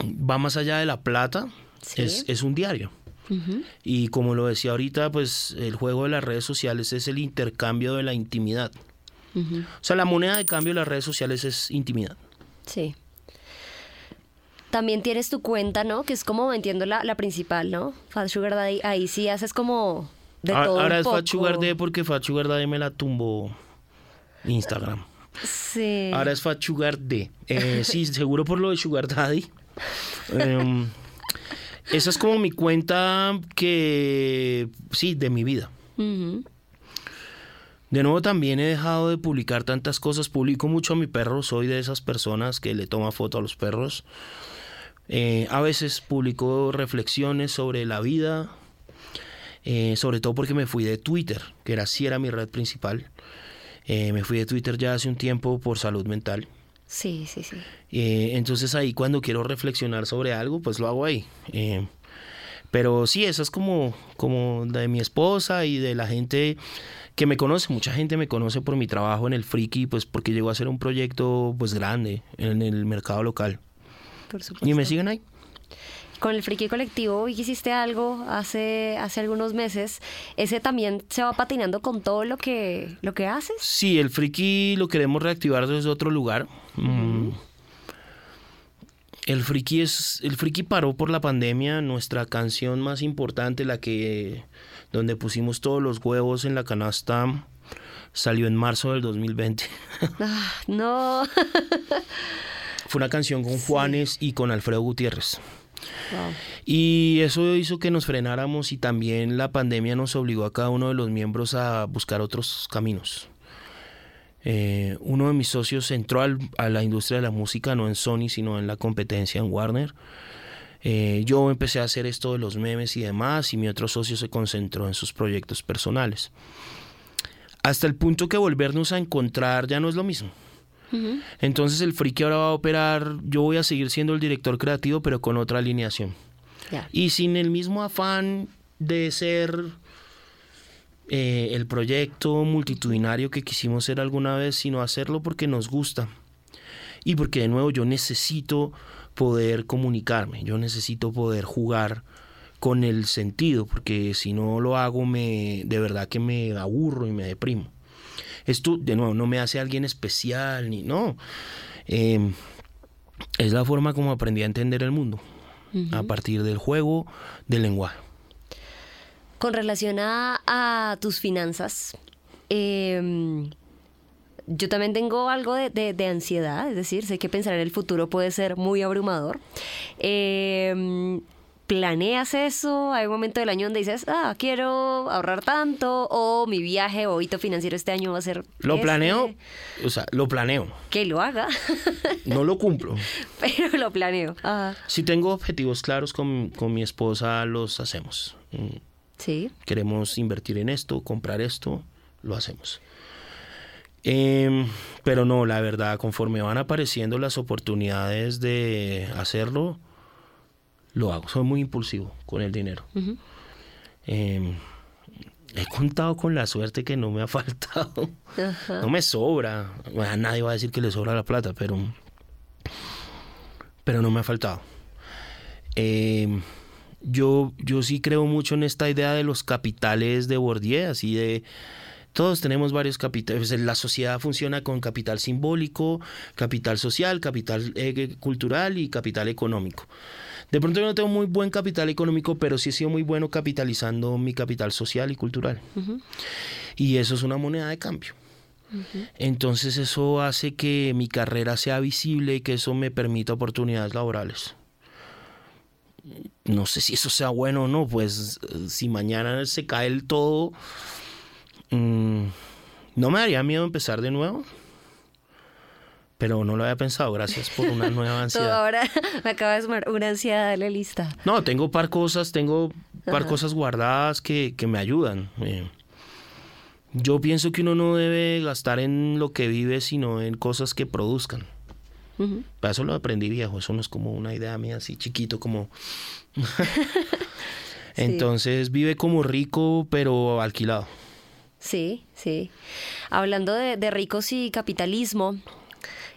va más allá de la plata. Es, es, un diario. Y como lo decía ahorita, pues el juego de las redes sociales es el intercambio de la intimidad. O sea, la moneda de cambio de las redes sociales es intimidad. Sí. También tienes tu cuenta, ¿no? Que es como, entiendo, la, la principal, ¿no? Fat Sugar Daddy, ahí sí haces como de ahora, todo ahora un es Fat poco. Sugar Daddy porque Fat Sugar Daddy me la tumbó Instagram. Sí. Ahora es Fat Sugar D. Eh, sí, [laughs] seguro por lo de Sugar Daddy. Em, esa es como mi cuenta que, sí, de mi vida. Ujú. De nuevo también he dejado de publicar tantas cosas. Publico mucho a mi perro. Soy de esas personas que le toma foto a los perros. Eh, a veces publico reflexiones sobre la vida. eh, sobre todo porque me fui de Twitter, que era sí era mi red principal. Eh, me fui de Twitter ya hace un tiempo por salud mental. Sí, sí, sí. Eh, entonces ahí cuando quiero reflexionar sobre algo, pues lo hago ahí. Eh, pero sí, esa es como, como de mi esposa y de la gente que me conoce. Mucha gente me conoce por mi trabajo en el Friki, pues porque llegó a ser un proyecto pues grande en el mercado local. Por supuesto. Y me siguen ahí. Con el Friki Colectivo hiciste algo hace, hace algunos meses. ¿Ese también se va patinando con todo lo que, lo que haces? Sí, el Friki lo queremos reactivar desde otro lugar. Mm. El friki es el friki paró por la pandemia, nuestra canción más importante, la que donde pusimos todos los huevos en la canasta, salió en marzo del 2020. [laughs] Ah, no. [laughs] Fue una canción con Juanes y con Alfredo Gutiérrez. Wow. Y eso hizo que nos frenáramos y también la pandemia nos obligó a cada uno de los miembros a buscar otros caminos. Eh, uno de mis socios entró al, a la industria de la música, no en Sony, sino en la competencia en Warner. Eh, yo empecé a hacer esto de los memes y demás, y mi otro socio se concentró en sus proyectos personales. Hasta el punto que volvernos a encontrar ya no es lo mismo. Entonces el Friki ahora va a operar, yo voy a seguir siendo el director creativo, pero con otra alineación. Y sin el mismo afán de ser eh, el proyecto multitudinario que quisimos ser alguna vez, sino hacerlo porque nos gusta. Y porque de nuevo yo necesito poder comunicarme, yo necesito poder jugar con el sentido, porque si no lo hago me de verdad que me aburro y me deprimo. Esto de nuevo no me hace alguien especial ni no. Eh, es la forma como aprendí a entender el mundo a partir del juego del lenguaje. Con relación a, a tus finanzas, eh, yo también tengo algo de, de- de ansiedad, es decir, sé que pensar en el futuro puede ser muy abrumador. Eh, ¿Planeas eso? ¿Hay un momento del año donde dices, ah, quiero ahorrar tanto? ¿O mi viaje o hito financiero este año va a ser... Lo este"? planeo, o sea, lo planeo, Que lo haga, no lo cumplo. [laughs] pero lo planeo. Ajá. Si tengo objetivos claros con, con mi esposa, los hacemos. Mm, Sí. Queremos invertir en esto, comprar esto, lo hacemos. Em, pero no, la verdad, conforme van apareciendo las oportunidades de hacerlo, lo hago. Soy muy impulsivo con el dinero. Em, he contado con la suerte que no me ha [laughs] faltado. No me sobra. Bueno, nadie va a decir que le sobra la plata, pero. Pero no me ha faltado. Eh, yo, yo sí creo mucho en esta idea de los capitales de Bourdieu, así de. Todos tenemos varios capitales. La sociedad funciona con capital simbólico, capital social, capital eh, cultural y capital económico. De pronto yo no tengo muy buen capital económico, pero sí he sido muy bueno capitalizando mi capital social y cultural. Y eso es una moneda de cambio. Entonces eso hace que mi carrera sea visible y que eso me permita oportunidades laborales. No sé si eso sea bueno o no, pues eh, si mañana se cae el todo, mm, no me daría miedo empezar de nuevo. Pero no lo había pensado, gracias por una [laughs] nueva Todo ansiedad. ahora [laughs] me acaba de sumar una ansiedad de la lista. No, tengo par cosas, tengo par Ajá. cosas guardadas que, que me ayudan. Eh, yo pienso que uno no debe gastar en lo que vive, sino en cosas que produzcan. Para eso lo aprendí viejo, eso no es como una idea mía así chiquito como... [laughs] Entonces vive como rico, pero alquilado. Sí, sí. Hablando de, de ricos y capitalismo,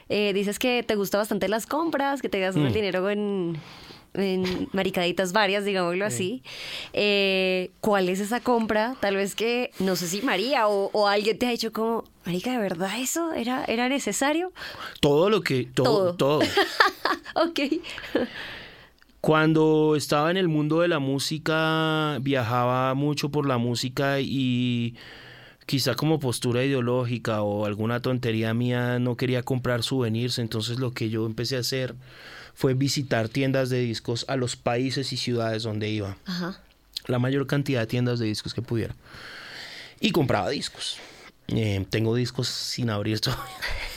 eh, dices que te gusta bastante las compras, que te gastas el Mm. dinero en, en maricaditas varias, digámoslo así. Eh, ¿Cuál es esa compra? Tal vez que, no sé si María o, o alguien te ha dicho como, Marica, ¿de verdad eso era, era necesario? Todo lo que, todo, Todo. todo. [laughs] Ok. Cuando estaba en el mundo de la música, viajaba mucho por la música y quizá como postura ideológica o alguna tontería mía no quería comprar souvenirs, entonces lo que yo empecé a hacer fue visitar tiendas de discos a los países y ciudades donde iba, Ajá. la mayor cantidad de tiendas de discos que pudiera. Y compraba discos. Eh, tengo discos sin abrir todavía.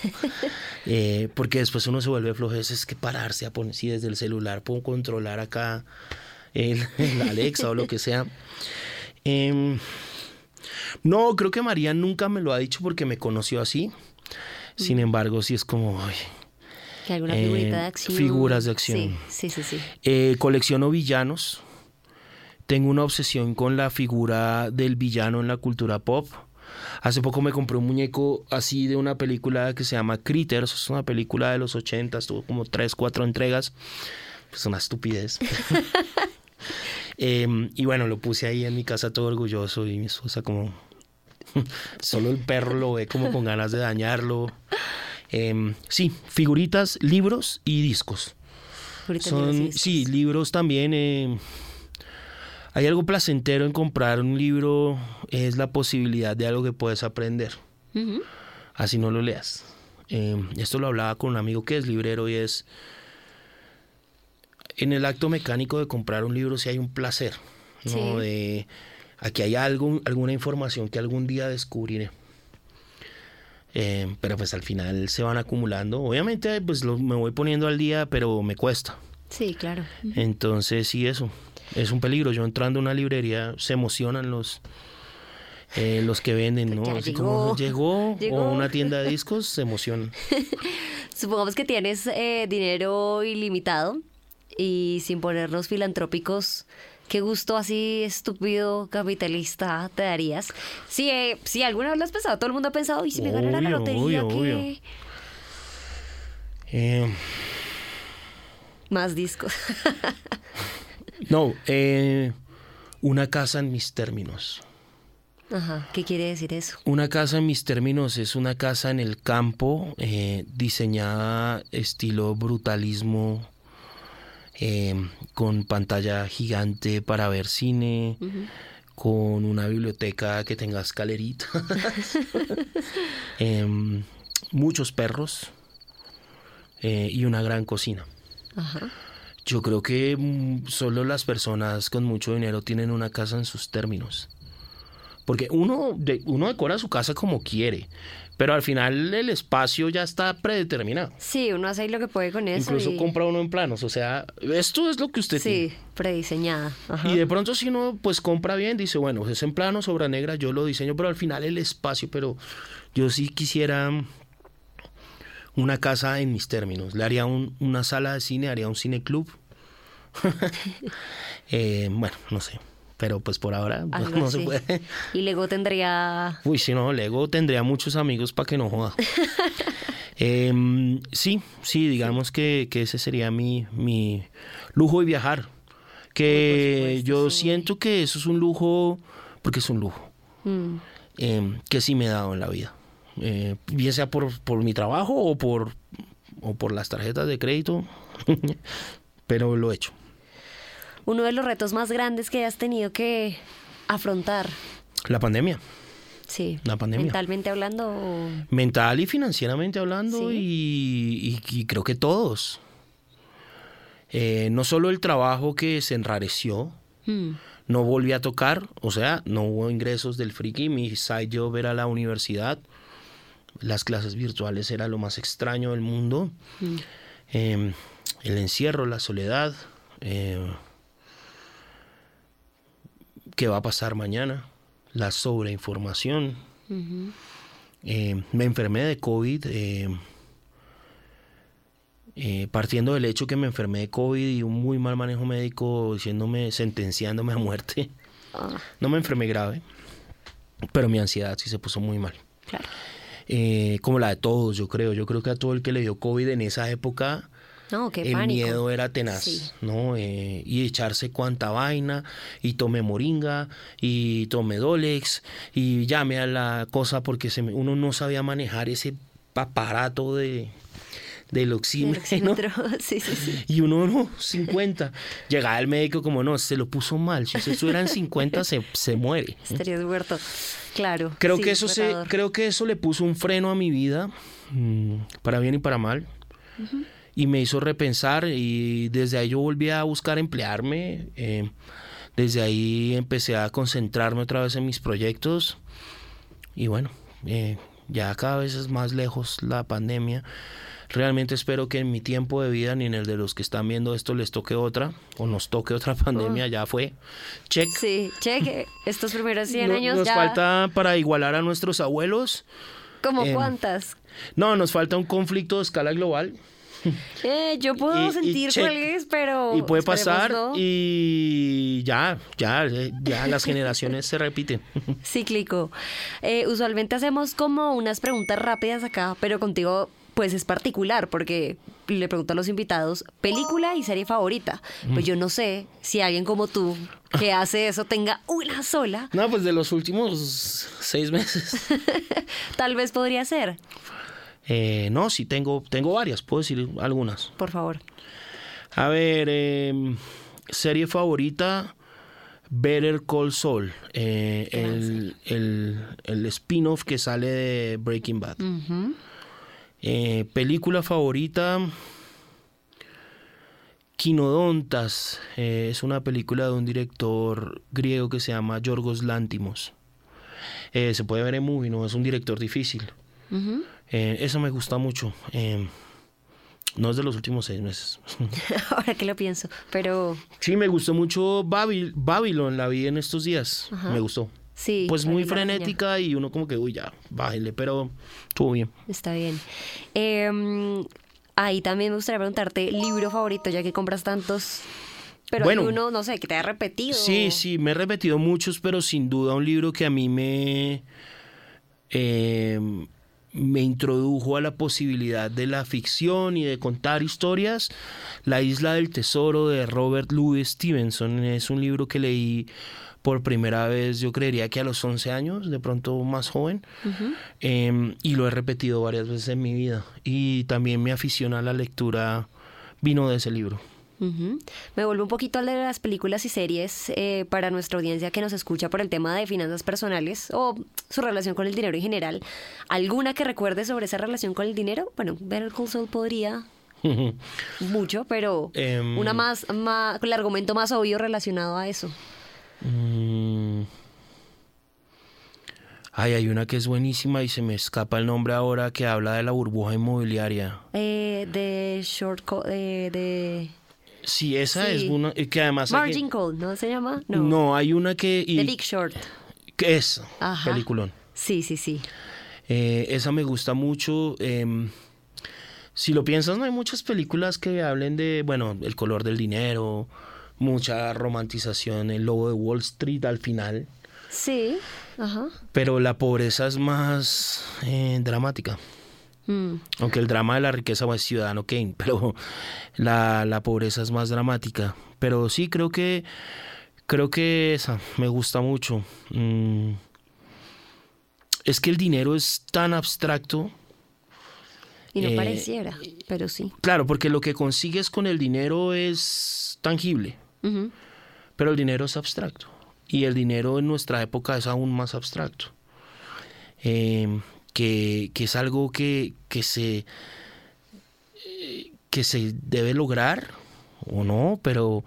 [laughs] Eh, porque después uno se vuelve flojo. Es que pararse a poner, si desde el celular puedo controlar acá el, el Alexa o lo que sea. [laughs] Em, no, creo que María nunca me lo ha dicho porque me conoció así. Sin embargo, sí es como, ay, Que alguna Eh, figurita de acción. figuras de acción. Sí, sí, sí. sí. Eh, colecciono villanos. Tengo una obsesión con la figura del villano en la cultura pop. Hace poco me compré un muñeco así de una película que se llama Critters. Es una película de los 80, tuvo como 3, 4 entregas. Es una estupidez. [laughs] Em, y bueno, lo puse ahí en mi casa todo orgulloso y mi esposa como... [laughs] Solo el perro lo ve como con ganas de dañarlo. Em, sí, figuritas, libros y discos. Son, libros y sí, libros también. eh, hay algo placentero en comprar un libro, es la posibilidad de algo que puedes aprender, así no lo leas. Eh, esto lo hablaba con un amigo que es librero y es, en el acto mecánico de comprar un libro si hay un placer, ¿no? Sí. De, aquí hay algo, alguna información que algún día descubriré. Eh, pero pues al final se van acumulando. Obviamente pues lo- me voy poniendo al día, pero me cuesta. Sí, claro. Entonces, sí, eso. Es un peligro. Yo entrando a una librería, se emocionan los, eh, los que venden, ¿no? Ya Así llegó. como llegó, Llegó. o [laughs] una tienda de discos, se emocionan. [laughs] Supongamos que tienes eh, dinero ilimitado y sin ponernos filantrópicos, ¿qué gusto así estúpido capitalista te darías? Si, eh, si alguna vez lo has pensado, todo el mundo ha pensado, y si me ganara la lotería, obvio, ¿qué? obvio. Eh, Más discos. [laughs] no, eh, una casa en mis términos. Ajá, ¿qué quiere decir eso? Una casa en mis términos es una casa en el campo, eh, diseñada estilo brutalismo, eh, con pantalla gigante para ver cine, con una biblioteca que tenga escaleritas, [laughs] em, muchos perros eh, y una gran cocina. Ajá. Yo creo que mm, solo las personas con mucho dinero tienen una casa en sus términos. Porque uno, de- uno decora su casa como quiere, pero al final el espacio ya está predeterminado. Sí, uno hace ahí lo que puede con eso. Incluso y- compra uno en planos, o sea, esto es lo que usted Sí, prediseñada. Ajá. tiene. Y de pronto si uno pues compra bien, dice, bueno, es en plano, sobra negra, yo lo diseño, pero al final el espacio, pero yo sí quisiera una casa en mis términos. Le haría un- una sala de cine, haría un cine club. [laughs] Eh, bueno, no sé. Pero pues por ahora pues, [laughs] Algo no se puede. Y luego tendría... Uy, si no, Lego tendría muchos amigos para que no joda. [laughs] Em, sí, sí, digamos que, que ese sería mi, mi lujo de viajar. Que supuesto, yo sí. siento que eso es un lujo, porque es un lujo, mm, em, que sí me he dado en la vida. Eh, bien sea por, por mi trabajo o por, o por las tarjetas de crédito, [laughs] pero lo he hecho. Uno de los retos más grandes que has tenido que afrontar. La pandemia. Sí. La pandemia. Mentalmente hablando. o- Mental y financieramente hablando, Sí. y, y- y creo que todos. Eh, no solo el trabajo que se enrareció, Mm, no volví a tocar, o sea, no hubo ingresos del friki, mi side job era la universidad, las clases virtuales era lo más extraño del mundo, mm. Eh, el encierro, la soledad, eh, qué va a pasar mañana, la sobreinformación. Eh, me enfermé de COVID eh, eh, partiendo del hecho que me enfermé de COVID y un muy mal manejo médico diciéndome, sentenciándome a muerte. Ah, No me enfermé grave, pero mi ansiedad sí se puso muy mal. claro. Eh, como la de todos, yo creo. Yo creo que a todo el que le dio COVID en esa época, No, qué el pánico. miedo era tenaz, Sí. ¿no? Eh, y echarse cuanta vaina, y tome moringa, y tome Dolex, y llame a la cosa porque se me- uno no sabía manejar ese aparato de, del El oxímetro. [laughs] Sí, sí, sí. Y uno no, 50. Llegaba el médico como no, se lo puso mal. Si eso eran 50, se, se muere. [laughs] Estarías muerto. Claro. Creo que eso se, creo que eso le puso un freno a mi vida, mm, para bien y para mal. Y me hizo repensar y desde ahí yo volví a buscar emplearme. eh, desde ahí empecé a concentrarme otra vez en mis proyectos. Y bueno, eh, ya cada vez es más lejos la pandemia. Realmente espero que en mi tiempo de vida ni en el de los que están viendo esto les toque otra o nos toque otra [laughs] pandemia. Ya fue. Check. Sí, cheque. Estos primeros 100 No- años nos ya. falta para igualar a nuestros abuelos. ¿Como em, cuántas? No, nos falta un conflicto de escala global [laughs] Eh, yo puedo y- sentir cuál es, pero. y puede pasar no. y ya, ya, ya las generaciones se repiten. [laughs] Cíclico. Eh, usualmente hacemos como unas preguntas rápidas acá, pero contigo pues es particular porque le pregunto a los invitados película y serie favorita. Pues yo no sé si alguien como tú que [laughs] hace eso tenga una sola, No, pues de los últimos seis meses. tal vez podría ser. Eh, no, sí, tengo, tengo varias, puedo decir algunas. Por favor. A ver, eh, serie favorita, Better Call Saul, eh, el, el, el spin-off que sale de Breaking Bad. Eh, película favorita, Quinodontas, eh, es una película de un director griego que se llama Yorgos Lántimos. Se puede ver en movie, no es un director difícil. Eh, eso me gusta mucho. Eh, no es de los últimos seis meses. [laughs] [laughs] Ahora que lo pienso, pero Sí, me gustó mucho Babil- Babylon, la vi en estos días. Ajá. Me gustó. sí. Pues muy frenética y uno como que, uy, ya, bájale, pero estuvo bien. Está bien. Eh, ahí también me gustaría preguntarte, libro favorito, ya que compras tantos. Pero Bueno. hay uno, no sé, que te haya repetido. Sí, sí, me he repetido muchos, pero sin duda un libro que a mí me, eh, me introdujo a la posibilidad de la ficción y de contar historias. La isla del tesoro de Robert Louis Stevenson es un libro que leí por primera vez, yo creería que a los 11 años, de pronto más joven, Eh, y lo he repetido varias veces en mi vida. Y también mi afición a la lectura vino de ese libro. Me vuelvo un poquito a las películas y series eh, para nuestra audiencia que nos escucha por el tema de finanzas personales o su relación con el dinero en general. ¿Alguna que recuerde sobre esa relación con el dinero? Bueno, Better Call Saul podría [laughs] mucho, pero Em. una más, más, con el argumento más obvio relacionado a eso. Mm. Ay, hay una que es buenísima y se me escapa el nombre ahora que habla de la burbuja inmobiliaria. Eh, de Short eh, de Sí, esa Sí. es una que además... hay que- Margin Call, ¿no se llama? No. no. hay una que... y- The Big Short. que es Ajá. peliculón. Sí, sí, sí. Eh, esa me gusta mucho. em, si lo piensas, no hay muchas películas que hablen de, bueno, el color del dinero, mucha romantización, el lobo de Wall Street al final, Sí, ajá. pero la pobreza es más eh, dramática. Mm. Aunque el drama de la riqueza es Ciudadano Kane, [laughs] pero la, la pobreza es más dramática. Pero sí, creo que creo que esa me gusta mucho. Mm. Es que el dinero es tan abstracto. Y no Eh, pareciera, pero sí. Claro, porque lo que consigues con el dinero es tangible, pero el dinero es abstracto. Y el dinero en nuestra época es aún más abstracto. Eh, que, que es algo que, que se eh, que se debe lograr o no, pero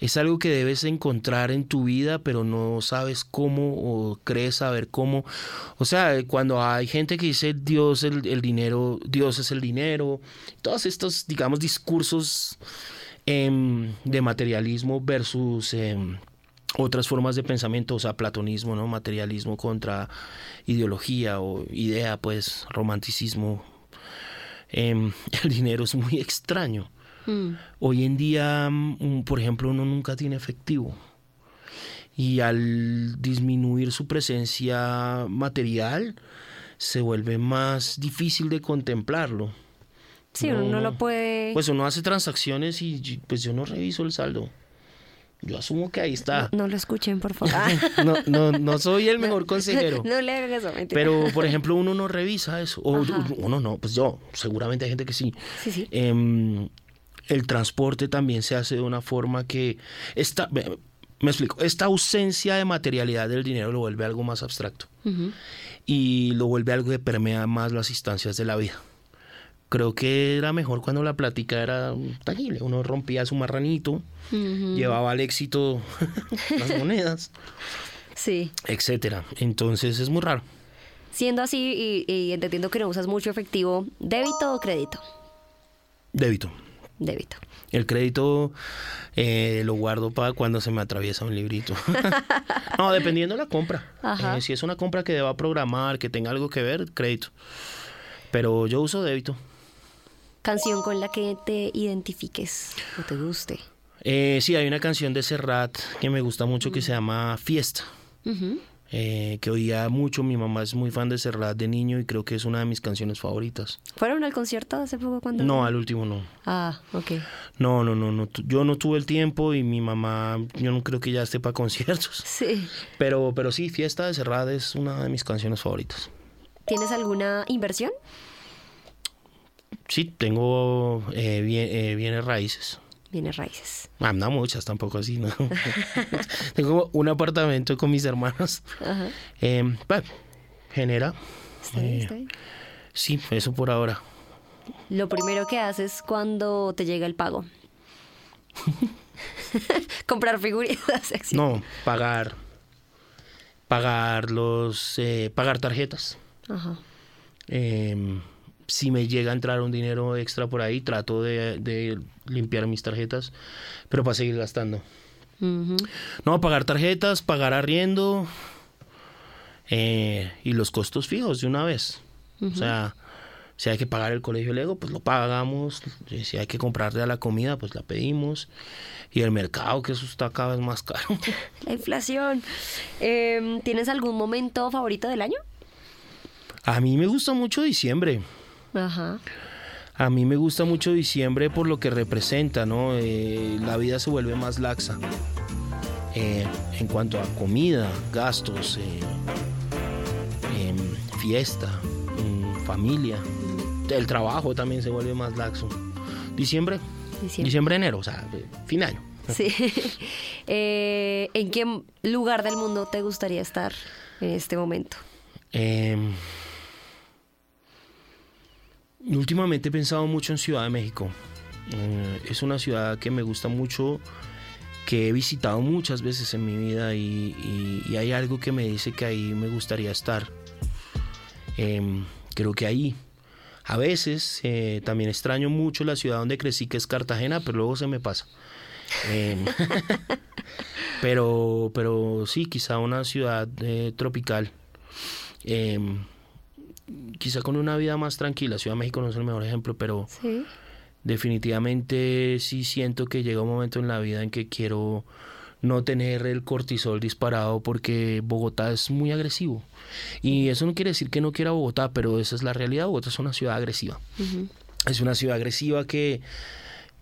es algo que debes encontrar en tu vida, pero no sabes cómo o crees saber cómo. O sea, cuando hay gente que dice Dios el, el dinero, Dios es el dinero, todos estos, digamos, discursos em, de materialismo versus em, otras formas de pensamiento, o sea, platonismo, ¿no? Materialismo contra ideología o idea, pues, romanticismo. em, [laughs] el dinero es muy extraño. Mm. Hoy en día, mm, por ejemplo, uno nunca tiene efectivo. Y al disminuir su presencia material, se vuelve más difícil de contemplarlo. Sí, uno no lo puede... Pues uno hace transacciones y, pues yo no reviso el saldo. Yo asumo que ahí está. No lo escuchen, por favor. [laughs] No, no, no soy el mejor consejero. No le hagan eso, mentira. Pero, por [laughs] ejemplo, uno no revisa eso. O Ajá. uno no, pues yo, seguramente hay gente que sí. Sí, sí. Em, el transporte también se hace de una forma que esta, me, explico, esta ausencia de materialidad del dinero lo vuelve algo más abstracto y lo vuelve algo que permea más las instancias de la vida. Creo que era mejor cuando la plática era tangible. Uno rompía su marranito, llevaba al éxito [laughs] las monedas, Sí. etcétera. Entonces es muy raro. Siendo así y, y entendiendo que no usas mucho efectivo, ¿débito o crédito? Débito. Débito. El crédito eh, lo guardo para cuando se me atraviesa un librito. [laughs] no, dependiendo de la compra. Ajá. Eh, si es una compra que deba programar, que tenga algo que ver, crédito. Pero yo uso débito. Canción con la que te identifiques o te guste. Eh, sí, hay una canción de Serrat que me gusta mucho que se llama Fiesta. Eh, que oía mucho. Mi mamá es muy fan de Serrat de niño y creo que es una de mis canciones favoritas. ¿Fueron al concierto hace poco cuando? No, al último no. Ah, ok. No, no, no, no. Yo no tuve el tiempo y mi mamá, yo no creo que ya esté para conciertos. [laughs] Sí. Pero, pero sí, Fiesta de Serrat es una de mis canciones favoritas. ¿Tienes alguna inversión? Sí, tengo eh, bien- eh, bienes raíces. Bienes raíces. Ah, no muchas, tampoco así, ¿no? [laughs] [laughs] tengo un apartamento con mis hermanos. Ajá. Eh, bueno, genera. Está bien, Eh, está bien. Sí, eso por ahora. Lo primero que haces cuando te llega el pago. [laughs] Comprar figuritas. sexy. No, pagar. Pagar los. eh, pagar tarjetas. Ajá. Eh, si me llega a entrar un dinero extra por ahí, trato de, de limpiar mis tarjetas, pero para seguir gastando. No, pagar tarjetas, pagar arriendo eh, y los costos fijos de una vez. O sea, si hay que pagar el colegio Lego, pues lo pagamos. Si hay que comprarle a la comida, pues la pedimos. Y el mercado, que eso está cada vez más caro. [laughs] La inflación. Em, ¿Tienes algún momento favorito del año? A mí me gusta mucho diciembre. Ajá. A mí me gusta mucho diciembre por lo que representa, ¿no? Eh, la vida se vuelve más laxa. Eh, en cuanto a comida, gastos, eh, em, fiesta, mm, familia. El trabajo también se vuelve más laxo. Diciembre, Diciembre. diciembre, enero, o sea, fin de año. Sí. [laughs] Eh, ¿En qué lugar del mundo te gustaría estar en este momento? Em, últimamente he pensado mucho en Ciudad de México. Eh, es una ciudad que me gusta mucho, que he visitado muchas veces en mi vida y, y- y hay algo que me dice que ahí me gustaría estar. Em, creo que ahí. A veces eh, también extraño mucho la ciudad donde crecí, que es Cartagena, pero luego se me pasa. Em, [laughs] pero, pero sí, quizá una ciudad eh, tropical. Quizá con una vida más tranquila. Ciudad de México no es el mejor ejemplo, pero Sí. definitivamente sí siento que llega un momento en la vida en que quiero no tener el cortisol disparado porque Bogotá es muy agresivo. Y eso no quiere decir que no quiera Bogotá, pero esa es la realidad. Bogotá es una ciudad agresiva. Es una ciudad agresiva que,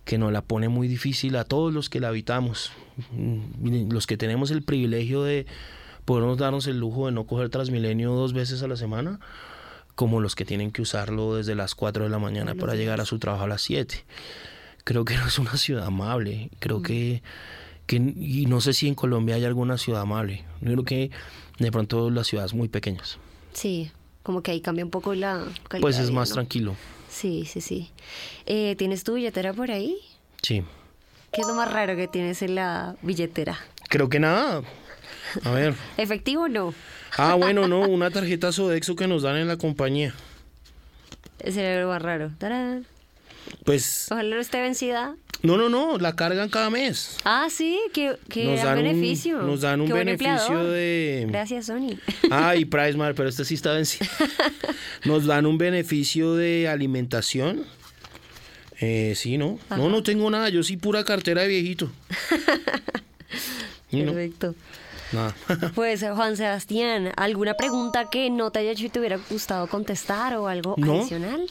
que nos la pone muy difícil a todos los que la habitamos. Mm, Los que tenemos el privilegio de podernos darnos el lujo de no coger Transmilenio dos veces a la semana, como los que tienen que usarlo desde las 4 de la mañana para llegar a su trabajo a las 7. Creo que no es una ciudad amable. Creo que, que, y no sé si en Colombia hay alguna ciudad amable. Yo creo que de pronto las ciudades muy pequeñas. Sí, como que ahí cambia un poco la calidad Pues es más ¿no? tranquilo. Sí, sí, sí. Eh, ¿Tienes tu billetera por ahí? Sí. ¿Qué es lo más raro que tienes en la billetera? Creo que nada. A ver. [laughs] ¿Efectivo o no? Ah, bueno, no, una tarjeta Sodexo que nos dan en la compañía. Ese era lo más raro. ¡Tarán! Pues Ojalá no esté vencida. No, no, no, la cargan cada mes. Ah, sí, Nos dan dan un- beneficio. nos dan un Qué beneficio de- Gracias, Sony. Ah, [laughs] y Pricemar, pero este sí está vencido. [laughs] Nos dan un beneficio de alimentación. Eh, sí, ¿no? No, no tengo nada. Yo sí pura cartera de viejito. [laughs] No, [laughs] Pues Juan Sebastián, ¿alguna pregunta que no te haya hecho y te hubiera gustado contestar o algo No. adicional?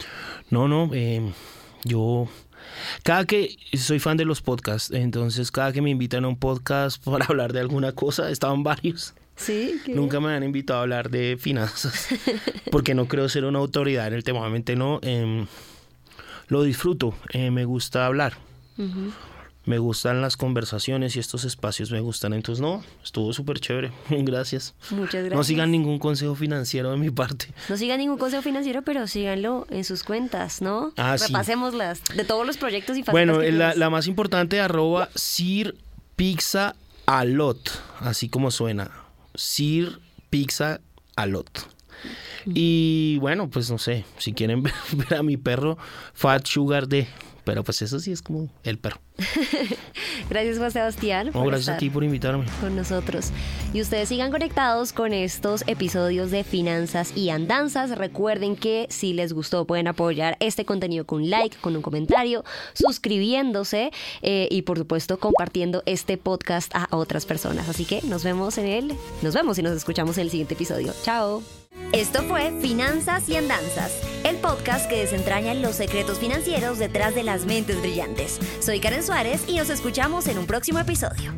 No, no, eh, yo cada que soy fan de los podcasts, entonces cada que me invitan a un podcast [laughs] para hablar de alguna cosa, estaban varios. Sí, ¿qué? Nunca me han invitado a hablar de finanzas, [laughs] porque no creo ser una autoridad en el tema, obviamente no. em, lo disfruto, eh, me gusta hablar. Me gustan las conversaciones y estos espacios me gustan, entonces no, estuvo súper chévere, [laughs] gracias. Muchas gracias. No sigan ningún consejo financiero de mi parte. No sigan ningún consejo financiero, pero síganlo en sus cuentas, ¿no? Ah, sí. Repasémoslas de todos los proyectos y Bueno, que la, más importante, arroba Sir Pizza Alot, así como suena. Sir Pizza Alot. Y bueno, pues no sé, si quieren ver, [laughs] ver a mi perro, Fat Sugar D. Pero pues eso sí es como el perro. [laughs] Gracias, Juan Sebastián. Por gracias a ti por invitarme. con nosotros. Y ustedes sigan conectados con estos episodios de Finanzas y Andanzas. Recuerden que si les gustó pueden apoyar este contenido con un like, con un comentario, suscribiéndose eh, y por supuesto compartiendo este podcast a otras personas. Así que nos vemos en el, nos vemos y nos escuchamos en el siguiente episodio. Chao. Esto fue Finanzas y Andanzas, el podcast que desentraña los secretos financieros detrás de las mentes brillantes. Soy Karen Suárez y nos escuchamos en un próximo episodio.